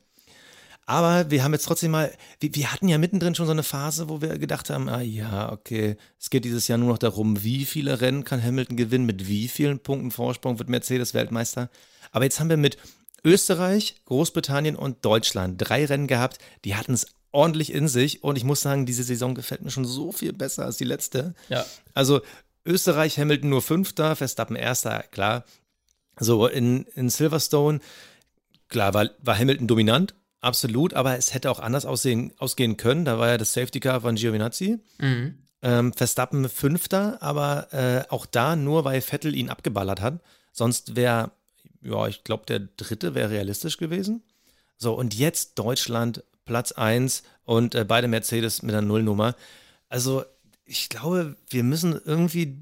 Aber wir haben jetzt trotzdem mal, wir, wir, hatten ja mittendrin schon so eine Phase, wo wir gedacht haben, ah ja, okay, es geht dieses Jahr nur noch darum, wie viele Rennen kann Hamilton gewinnen, mit wie vielen Punkten Vorsprung wird Mercedes Weltmeister. Aber jetzt haben wir mit Österreich, Großbritannien und Deutschland drei Rennen gehabt, die hatten es ordentlich in sich und ich muss sagen, diese Saison gefällt mir schon so viel besser als die letzte.
Ja.
Also Österreich, Hamilton nur Fünfter, Verstappen Erster, klar. So in, in Silverstone, klar, war, war Hamilton dominant, Absolut, aber es hätte auch anders aussehen, ausgehen können. Da war ja das Safety Car von Giovinazzi. Mhm. Ähm, Verstappen Fünfter, aber äh, auch da nur, weil Vettel ihn abgeballert hat. Sonst wäre, ja, ich glaube, der dritte wäre realistisch gewesen. So, und jetzt Deutschland Platz 1 und äh, beide Mercedes mit der Nullnummer. Also, ich glaube, wir müssen irgendwie,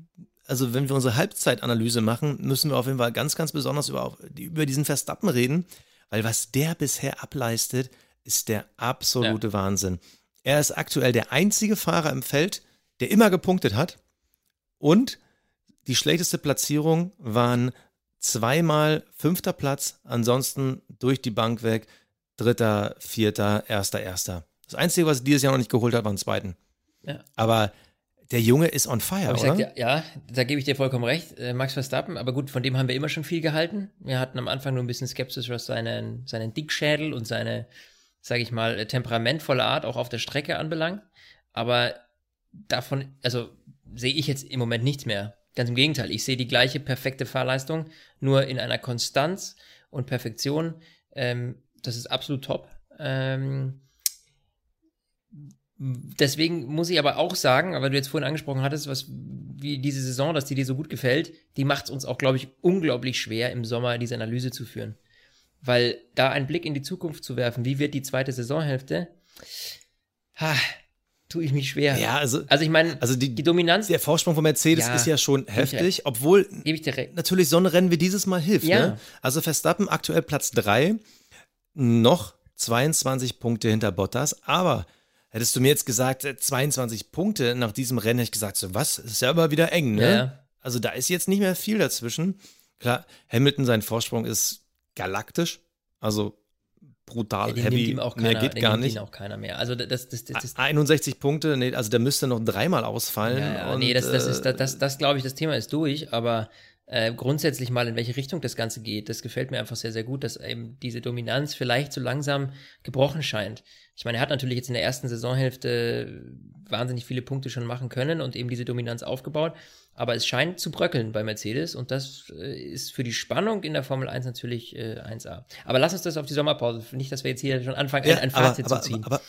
also wenn wir unsere Halbzeitanalyse machen, müssen wir auf jeden Fall ganz, ganz besonders über, über diesen Verstappen reden, weil was der bisher ableistet, ist der absolute ja. Wahnsinn. Er ist aktuell der einzige Fahrer im Feld, der immer gepunktet hat. Und die schlechteste Platzierung waren zweimal fünfter Platz, ansonsten durch die Bank weg, dritter, vierter, erster, erster. Das Einzige, was er dieses Jahr noch nicht geholt hat, war ein zweiten. Ja. Aber der Junge ist on fire, oder?
Sag, ja, ja, da gebe ich dir vollkommen recht. Äh, Max Verstappen, aber gut, von dem haben wir immer schon viel gehalten. Wir hatten am Anfang nur ein bisschen Skepsis, was seinen, seinen Dickschädel und seine, sage ich mal, äh, temperamentvolle Art auch auf der Strecke anbelangt. Aber davon, also sehe ich jetzt im Moment nichts mehr. Ganz im Gegenteil, ich sehe die gleiche perfekte Fahrleistung, nur in einer Konstanz und Perfektion. Ähm, das ist absolut top. Ähm, Deswegen muss ich aber auch sagen, weil du jetzt vorhin angesprochen hattest, was wie diese Saison, dass die dir so gut gefällt, die macht es uns auch, glaube ich, unglaublich schwer, im Sommer diese Analyse zu führen. Weil da einen Blick in die Zukunft zu werfen, wie wird die zweite Saisonhälfte, ha, tue ich mich schwer.
Ja, also,
also ich meine,
also die, die, Dominanz. Der Vorsprung von Mercedes ja, ist ja schon heftig, obwohl natürlich so ein Rennen wie dieses Mal hilft. Ja. Ne? Also Verstappen aktuell Platz 3, noch 22 Punkte hinter Bottas, aber Hättest du mir jetzt gesagt, 22 äh, Punkte nach diesem Rennen, hätte ich gesagt, so was, ist ja aber wieder eng, ne? Ja. Also da ist jetzt nicht mehr viel dazwischen. Klar, Hamilton, sein Vorsprung ist galaktisch, also brutal
ja,
heavy,
keiner, mehr geht gar nicht. auch keiner mehr. Also das, das, das,
das 61 Punkte, nee, also der müsste noch dreimal ausfallen. Ja,
ja, und, nee, das, das, ist, das, das, das glaube ich, das Thema ist durch, aber äh, grundsätzlich mal, in welche Richtung das Ganze geht, das gefällt mir einfach sehr, sehr gut, dass eben diese Dominanz vielleicht so langsam gebrochen scheint. Ich meine, er hat natürlich jetzt in der ersten Saisonhälfte wahnsinnig viele Punkte schon machen können und eben diese Dominanz aufgebaut. Aber es scheint zu bröckeln bei Mercedes und das äh, ist für die Spannung in der Formel 1 natürlich äh, 1A. Aber lass uns das auf die Sommerpause. Nicht, dass wir jetzt hier schon anfangen, ja, ein, ein Fazit
aber,
zu ziehen.
Aber,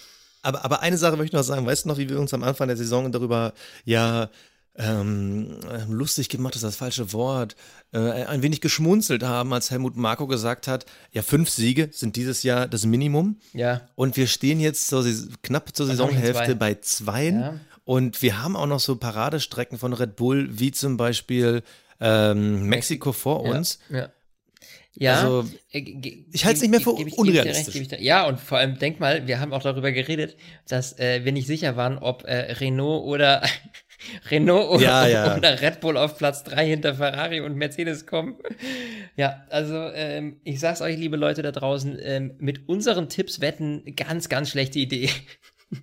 aber, aber, aber, eine Sache möchte ich noch sagen. Weißt du noch, wie wir uns am Anfang der Saison darüber, ja, ähm, lustig gemacht ist das falsche Wort, äh, ein wenig geschmunzelt haben, als Helmut Marko gesagt hat, ja, fünf Siege sind dieses Jahr das Minimum.
Ja.
Und wir stehen jetzt so knapp zur Saisonhälfte
zwei.
bei zweien.
Ja.
Und wir haben auch noch so Paradestrecken von Red Bull, wie zum Beispiel ähm, Mexiko vor uns.
Ja. Ja,
Also,
äh,
ich halte es nicht mehr für
ich-
unrealistisch.
recht, ja, und vor allem denk mal, wir haben auch darüber geredet, dass äh, wir nicht sicher waren, ob äh, Renault oder Renault oder,
Ja, ja.
oder Red Bull auf Platz drei hinter Ferrari und Mercedes kommen. Ja, also ähm, ich sag's euch, liebe Leute da draußen, ähm, mit unseren Tipps wetten, ganz, ganz schlechte Idee.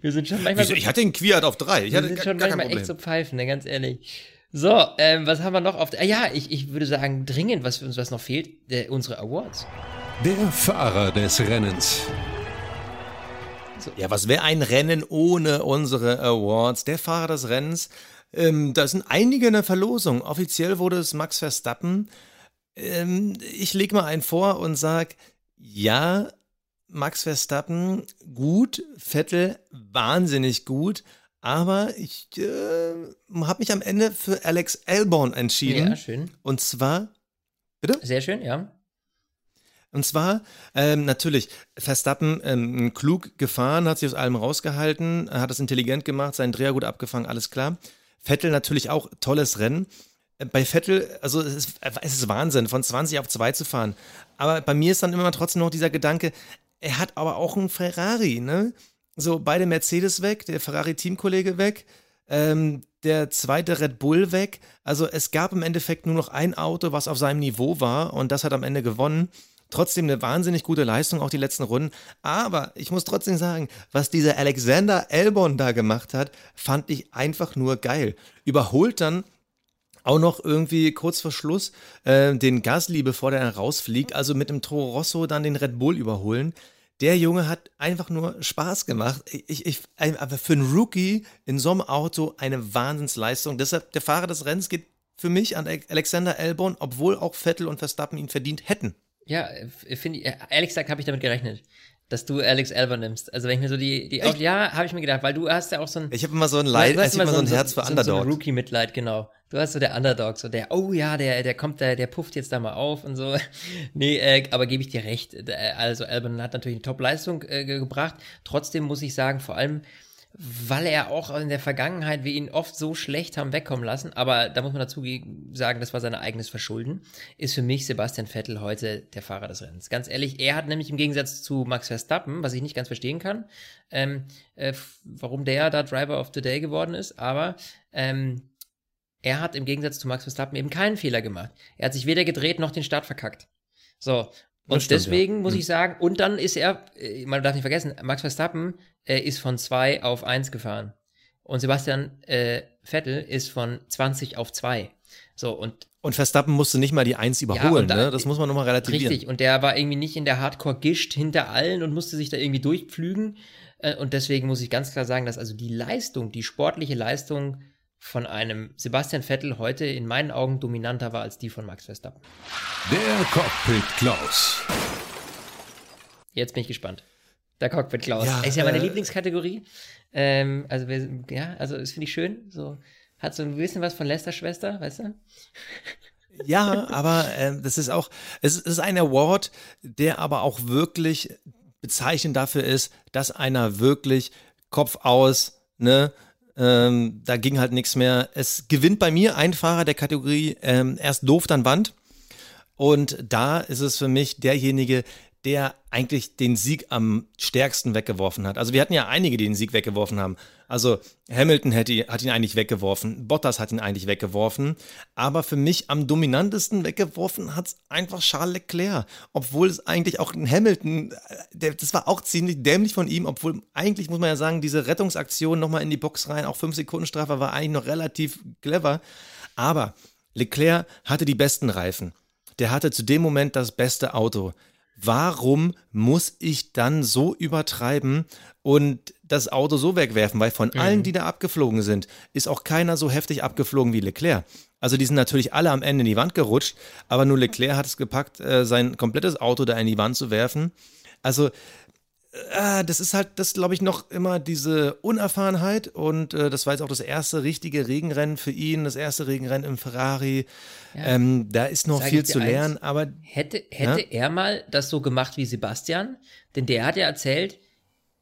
wir sind schon manchmal
Wieso? Ich hatte den Quiat auf drei. Ich
wir
hatte
sind schon manchmal echt so Pfeifen, ne, ganz ehrlich. So, ähm, was haben wir noch auf der, ah, ja, ich, ich würde sagen, dringend, was uns was noch fehlt, äh, unsere Awards.
Der Fahrer des Rennens.
Ja, was wäre ein Rennen ohne unsere Awards? Der Fahrer des Rennens, ähm, da sind einige in der Verlosung. Offiziell wurde es Max Verstappen. Ähm, ich lege mal einen vor und sage, ja, Max Verstappen gut, Vettel wahnsinnig gut, aber ich äh, habe mich am Ende für Alex Albon entschieden.
Ja, schön.
Und zwar
Sehr schön, ja.
Und zwar, ähm, natürlich, Verstappen ähm, klug gefahren, hat sich aus allem rausgehalten, hat es intelligent gemacht, seinen Dreher gut abgefangen, alles klar. Vettel natürlich auch tolles Rennen. Äh, Bei Vettel, also es ist, es ist Wahnsinn, von 20 auf 2 zu fahren. Aber bei mir ist dann immer trotzdem noch dieser Gedanke, er hat aber auch einen Ferrari, ne? So, beide Mercedes weg, der Ferrari-Teamkollege weg, ähm, der zweite Red Bull weg. Also es gab im Endeffekt nur noch ein Auto, was auf seinem Niveau war und das hat am Ende gewonnen. Trotzdem eine wahnsinnig gute Leistung, auch die letzten Runden. Aber ich muss trotzdem sagen, was dieser Alexander Albon da gemacht hat, fand ich einfach nur geil. Überholt dann auch noch irgendwie kurz vor Schluss äh, den Gasly, bevor der rausfliegt, also mit dem Toro Rosso dann den Red Bull überholen. Der Junge hat einfach nur Spaß gemacht. Ich, ich, aber für einen Rookie in so einem Auto eine Wahnsinnsleistung. Deshalb, der Fahrer des Rennens geht für mich an Alexander Albon, obwohl auch Vettel und Verstappen ihn verdient hätten.
Ja, äh, finde ich, äh, ehrlich gesagt habe ich damit gerechnet, dass du Alex Albon nimmst. Also wenn ich mir so die, die,
Echt?
ja, habe ich mir gedacht, weil du hast ja auch so ein,
Ich habe immer so ein Leid, ich immer so ein Herz für
so, so ein
Underdog.
Rookie-Mitleid, genau. Du hast so der Underdog, so der, oh ja, der, der kommt, der, der pufft jetzt da mal auf und so. nee, äh, aber gebe ich dir recht. Äh, Also Albon hat natürlich eine Top-Leistung äh, ge- gebracht. Trotzdem muss ich sagen, vor allem, weil er auch in der Vergangenheit wir ihn oft so schlecht haben wegkommen lassen, aber da muss man dazu ge- sagen, das war sein eigenes Verschulden, ist für mich Sebastian Vettel heute der Fahrer des Rennens. Ganz ehrlich, er hat nämlich im Gegensatz zu Max Verstappen, was ich nicht ganz verstehen kann, ähm, äh, warum der da Driver of the Day geworden ist, aber ähm, er hat im Gegensatz zu Max Verstappen eben keinen Fehler gemacht. Er hat sich weder gedreht noch den Start verkackt. So. Und
stimmt,
deswegen
ja.
muss
Hm.
ich sagen, und dann ist er, äh, man darf nicht vergessen, Max Verstappen äh, ist von 2 auf 1 gefahren. Und Sebastian äh, Vettel ist von 20 auf 2. So, und
Und Verstappen musste nicht mal die Eins überholen,
und da-
ne? Das muss man nochmal relativieren.
Richtig, und der war irgendwie nicht in der Hardcore gischt hinter allen und musste sich da irgendwie durchpflügen. Äh, Und deswegen muss ich ganz klar sagen, dass also die Leistung, die sportliche Leistung von einem Sebastian Vettel heute in meinen Augen dominanter war als die von Max Verstappen.
Der Cockpit Klaus.
Jetzt bin ich gespannt. Der Cockpit Klaus.
Ja,
ist ja meine
äh,
Lieblingskategorie. Ähm, also, wir, ja, also das finde ich schön. So, hat so ein bisschen was von Lester Schwester, weißt du?
Ja, aber ähm, das ist auch, es ist ein Award, der aber auch wirklich bezeichnend dafür ist, dass einer wirklich Kopf aus, ne, ähm, da ging halt nichts mehr. Es gewinnt bei mir ein Fahrer der Kategorie ähm, erst doof, dann Wand. Und da ist es für mich derjenige, der eigentlich den Sieg am stärksten weggeworfen hat. Also wir hatten ja einige, die den Sieg weggeworfen haben. Also Hamilton hätte, hat ihn eigentlich weggeworfen, Bottas hat ihn eigentlich weggeworfen, aber für mich am dominantesten weggeworfen hat es einfach Charles Leclerc, obwohl es eigentlich auch Hamilton, äh, der, das war auch ziemlich dämlich von ihm, obwohl eigentlich muss man ja sagen, diese Rettungsaktion nochmal in die Box rein, auch 5 Sekunden Strafe war eigentlich noch relativ clever, aber Leclerc hatte die besten Reifen. Der hatte zu dem Moment das beste Auto. Warum muss ich dann so übertreiben und das Auto so wegwerfen? Weil von allen, die da abgeflogen sind, ist auch keiner so heftig abgeflogen wie Leclerc. Also die sind natürlich alle am Ende in die Wand gerutscht, aber nur Leclerc hat es gepackt, äh, sein komplettes Auto da in die Wand zu werfen. Also äh, das ist halt, das glaube ich noch immer diese Unerfahrenheit und äh, das war jetzt auch das erste richtige Regenrennen für ihn, das erste Regenrennen im Ferrari. Ja. Ähm, da ist noch Sag viel zu lernen, eins, aber
hätte hätte ja? er mal das so gemacht wie Sebastian, denn der hat ja erzählt,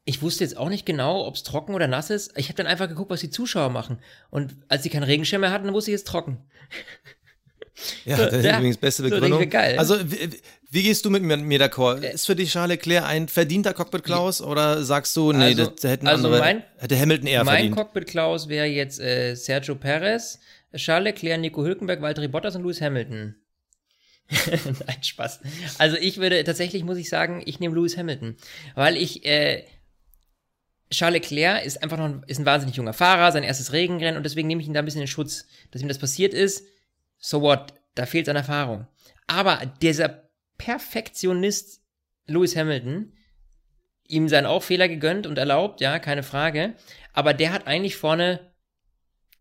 ich wusste jetzt auch nicht genau, ob es trocken oder nass ist. Ich habe dann einfach geguckt, was die Zuschauer machen. Und als sie keinen Regenschirm mehr hatten, dann wusste ich jetzt trocken.
Ja, das ist ja, übrigens beste Begründung. So, geil. Also, wie, gehst du mit mir d'accord? Äh, ist für dich Charles Leclerc ein verdienter Cockpit Klaus oder sagst du, nee, also, das hätten also andere, mein, hätte Hamilton eher
mein
verdient?
Mein Cockpit Klaus wäre jetzt äh, Sergio Perez, Charles Leclerc, Nico Hülkenberg, Valtteri Bottas und Lewis Hamilton. Nein, Spaß. Also ich würde tatsächlich, muss ich sagen, ich nehme Lewis Hamilton, weil ich äh, Charles Leclerc ist einfach noch ein, ist ein wahnsinnig junger Fahrer, sein erstes Regenrennen und deswegen nehme ich ihn da ein bisschen in Schutz, dass ihm das passiert ist. So what? Da fehlt seine Erfahrung. Aber dieser Perfektionist Lewis Hamilton, ihm seien auch Fehler gegönnt und erlaubt, ja, keine Frage. Aber der hat eigentlich vorne,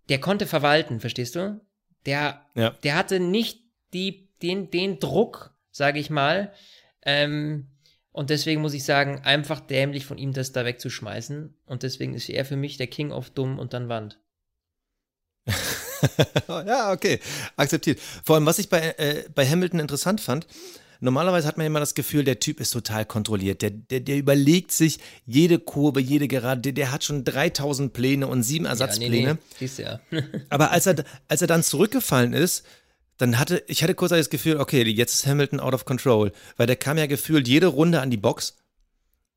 der konnte verwalten, verstehst du? Der, ja. der hatte nicht die, den, den Druck, sage ich mal, ähm, und deswegen muss ich sagen, einfach dämlich von ihm das da wegzuschmeißen. Und deswegen ist er für mich der King of Dumm und dann Wand.
ja, okay, akzeptiert. Vor allem, was ich bei, äh, bei Hamilton interessant fand, normalerweise hat man immer das Gefühl, der Typ ist total kontrolliert. Der, der, der überlegt sich jede Kurve, jede Gerade, der, der hat schon 3000 Pläne und sieben Ersatzpläne. Ja, nee, nee. Ja. Aber als er, als er dann zurückgefallen ist, dann hatte, ich hatte kurz das Gefühl, okay, jetzt ist Hamilton out of control, weil der kam ja gefühlt jede Runde an die Box.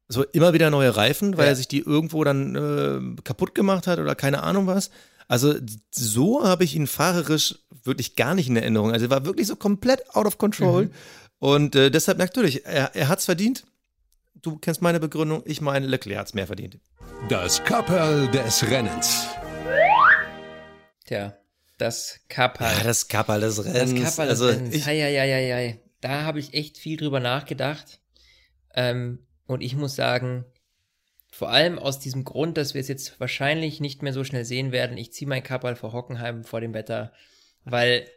So immer wieder neue Reifen, weil ja. er sich die irgendwo dann äh, kaputt gemacht hat oder keine Ahnung was. Also so habe ich ihn fahrerisch wirklich gar nicht in Erinnerung. Also er war wirklich so komplett out of control. Mhm. Und äh, deshalb natürlich, er, er hat es verdient. Du kennst meine Begründung, ich meine, Leclerc hat es mehr verdient.
Das Kapperl des Rennens.
Tja, das Kapperl. Ja,
das Kapperl des Rennens.
Das Kapperl des also, Rennens. Ich, hei, hei, hei, hei. Da habe ich echt viel drüber nachgedacht. Ähm, und ich muss sagen, vor allem aus diesem Grund, dass wir es jetzt wahrscheinlich nicht mehr so schnell sehen werden, ich ziehe mein Kapperl vor Hockenheim vor dem Wetter, weil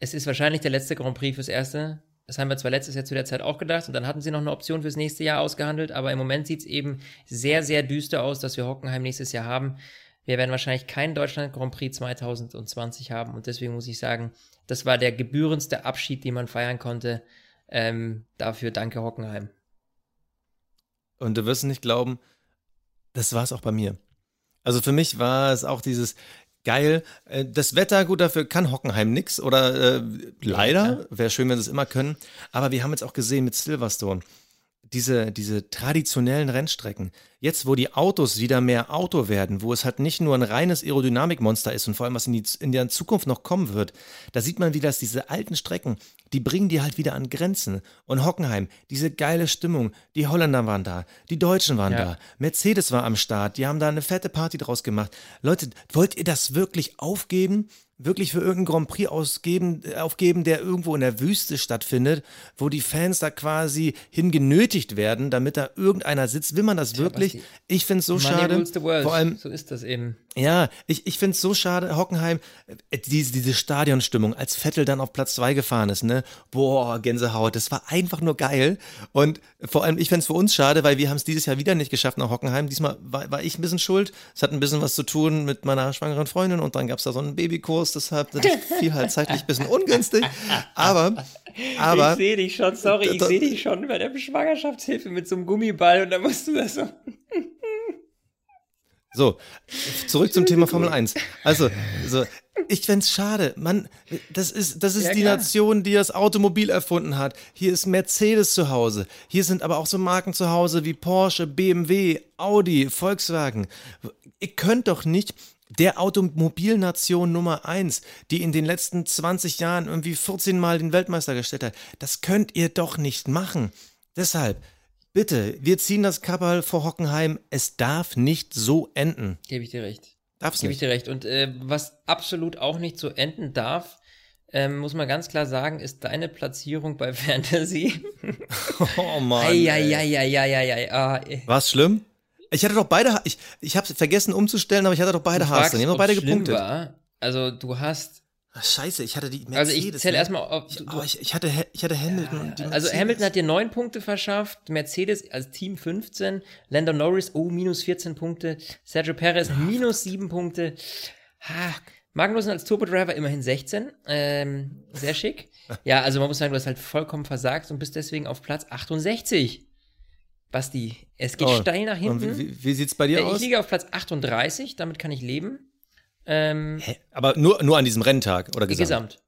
es ist wahrscheinlich der letzte Grand Prix fürs erste. Das haben wir zwar letztes Jahr zu der Zeit auch gedacht und dann hatten sie noch eine Option fürs nächste Jahr ausgehandelt, aber im Moment sieht es eben sehr, sehr düster aus, dass wir Hockenheim nächstes Jahr haben. Wir werden wahrscheinlich keinen Deutschland Grand Prix 2020 haben und deswegen muss ich sagen, das war der gebührendste Abschied, den man feiern konnte. Ähm, dafür danke Hockenheim.
Und du wirst nicht glauben, das war es auch bei mir. Also für mich war es auch dieses geil. Äh, das Wetter, gut, dafür kann Hockenheim nix oder äh, leider. Wäre schön, wenn sie es immer können. Aber wir haben jetzt auch gesehen mit Silverstone diese, diese traditionellen Rennstrecken, jetzt wo die Autos wieder mehr Auto werden, wo es halt nicht nur ein reines Aerodynamikmonster ist und vor allem was in, die, in der Zukunft noch kommen wird, da sieht man wieder, dass diese alten Strecken, die bringen die halt wieder an Grenzen. Und Hockenheim, diese geile Stimmung, die Holländer waren da, die Deutschen waren ja. da, Mercedes war am Start, die haben da eine fette Party draus gemacht. Leute, wollt ihr das wirklich aufgeben? Wirklich für irgendeinen Grand Prix ausgeben, aufgeben, der irgendwo in der Wüste stattfindet, wo die Fans da quasi hingenötigt werden, damit da irgendeiner sitzt. Will man das wirklich? Ich finde es so schade.
Vor allem, so ist das eben.
Ja, ich, ich finde es so schade, Hockenheim, äh, diese, diese Stadionstimmung, als Vettel dann auf Platz zwei gefahren ist, ne? Boah, Gänsehaut, das war einfach nur geil. Und vor allem, ich finde es für uns schade, weil wir haben es dieses Jahr wieder nicht geschafft nach Hockenheim. Diesmal war, war ich ein bisschen schuld. Es hat ein bisschen was zu tun mit meiner schwangeren Freundin und dann gab es da so einen Babykurs, deshalb fiel halt zeitlich ein bisschen ungünstig. Aber, aber.
Ich sehe dich schon, sorry, ich sehe dich schon bei der Schwangerschaftshilfe mit so einem Gummiball und da musst du das so.
So, zurück zum Thema Formel 1. Also, so, ich fände schade. Man, das ist, das ist ja, die klar. Nation, die das Automobil erfunden hat. Hier ist Mercedes zu Hause. Hier sind aber auch so Marken zu Hause wie Porsche, BMW, Audi, Volkswagen. Ihr könnt doch nicht der Automobilnation Nummer 1, die in den letzten 20 Jahren irgendwie 14 Mal den Weltmeister gestellt hat, das könnt ihr doch nicht machen. Deshalb, Bitte, wir ziehen das Kabal vor Hockenheim. Es darf nicht so enden.
Gebe ich dir recht.
Darf's
Gebe
ich
dir recht. Und äh, was absolut auch nicht so enden darf, ähm, muss man ganz klar sagen, ist deine Platzierung bei Fantasy.
oh Mann.
Eieieiei. Ah,
War's schlimm? Ich hatte doch beide, ich, ich habe vergessen umzustellen, aber ich hatte doch beide Haare. Ich habe doch beide gepunktet.
War. Also du hast
Ach, scheiße, ich hatte die Mercedes.
Also ich zähle
ne?
erstmal auf.
Ich, oh, ich, ich, hatte, ich hatte Hamilton und die
Also
Mercedes.
Hamilton hat dir neun Punkte verschafft, Mercedes als Team 15, Lando Norris, oh, minus 14 Punkte, Sergio Perez, minus 7 Punkte. Ha, Magnussen als Turbodriver immerhin 16. Ähm, sehr schick. Ja, also man muss sagen, du hast halt vollkommen versagt und bist deswegen auf Platz 68. Basti, es geht
Oh,
steil nach hinten.
wie, wie, sieht's bei dir
Äh, ich
aus?
liege auf Platz 38, damit kann ich leben. Ähm,
Hä? Aber nur, nur an diesem Renntag oder gesamt?
Gesamt.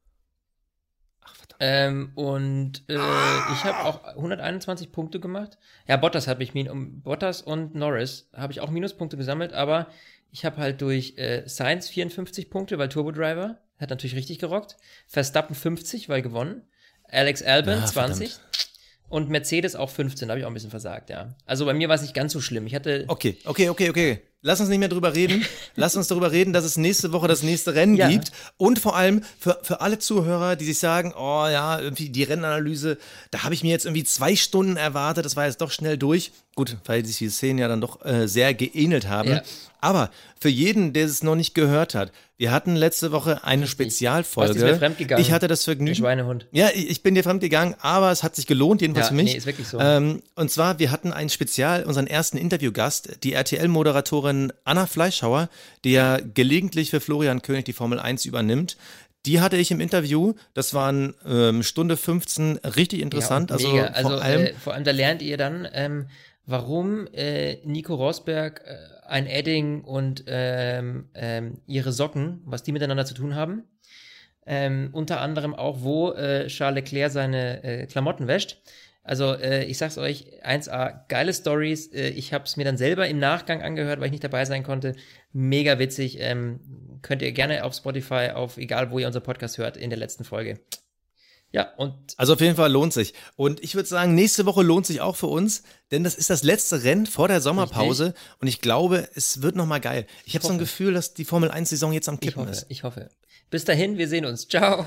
Ähm, und äh, ich habe auch 121 Punkte gemacht. Ja, Bottas habe ich min um Bottas und Norris habe ich auch Minuspunkte gesammelt, aber ich habe halt durch äh, Sainz 54 Punkte, weil Turbo Driver hat natürlich richtig gerockt. Verstappen 50, weil gewonnen. Alex Albon
Ah,
20 und Mercedes auch 15, da habe ich auch ein bisschen versagt, ja. Also bei mir war es nicht ganz so schlimm. Ich hatte
Okay, okay, okay, okay. Lass uns nicht mehr drüber reden. Lass uns darüber reden, dass es nächste Woche das nächste Rennen
Ja.
gibt. Und vor allem für, für alle Zuhörer, die sich sagen, oh ja, irgendwie die Rennanalyse, da habe ich mir jetzt irgendwie zwei Stunden erwartet, das war jetzt doch schnell durch. Gut, weil sich die Szenen ja dann doch äh, sehr geähnelt haben.
Ja.
Aber für jeden, der es noch nicht gehört hat, wir hatten letzte Woche eine Spezialfolge.
mir fremdgegangen.
Ich hatte das
der
Vergnügen.
Schweinehund.
Ja, ich ich bin dir fremdgegangen, aber es hat sich gelohnt, jedenfalls
Ja,
für mich.
nee, ist wirklich so.
Ähm, und zwar, wir hatten ein Spezial, unseren ersten Interviewgast, die RTL-Moderatorin Anna Fleischhauer, die ja gelegentlich für Florian König die Formel 1 übernimmt. Die hatte ich im Interview, das waren ähm, Stunde 15, richtig interessant.
Ja,
also,
mega. also
vor allem,
äh, vor allem da lernt ihr dann, ähm, warum äh, Nico Rosberg, äh, ein Edding und ähm, ähm, ihre Socken, was die miteinander zu tun haben. Ähm, unter anderem auch, wo äh, Charles Leclerc seine äh, Klamotten wäscht. Also äh, ich sag's euch, 1A, geile Stories. Äh, ich habe es mir dann selber im Nachgang angehört, weil ich nicht dabei sein konnte. Mega witzig. Ähm, könnt ihr gerne auf Spotify, auf egal wo ihr unser Podcast hört, in der letzten Folge. Ja, und
also auf jeden Fall lohnt sich. Und ich würde sagen, nächste Woche lohnt sich auch für uns, denn das ist das letzte Rennen vor der Sommerpause und ich glaube, es wird nochmal geil. Ich habe so ein. Gefühl, dass die Formel 1-Saison jetzt am
ich
Kippen
hoffe,
ist.
ich hoffe. Bis dahin, wir sehen uns. Ciao.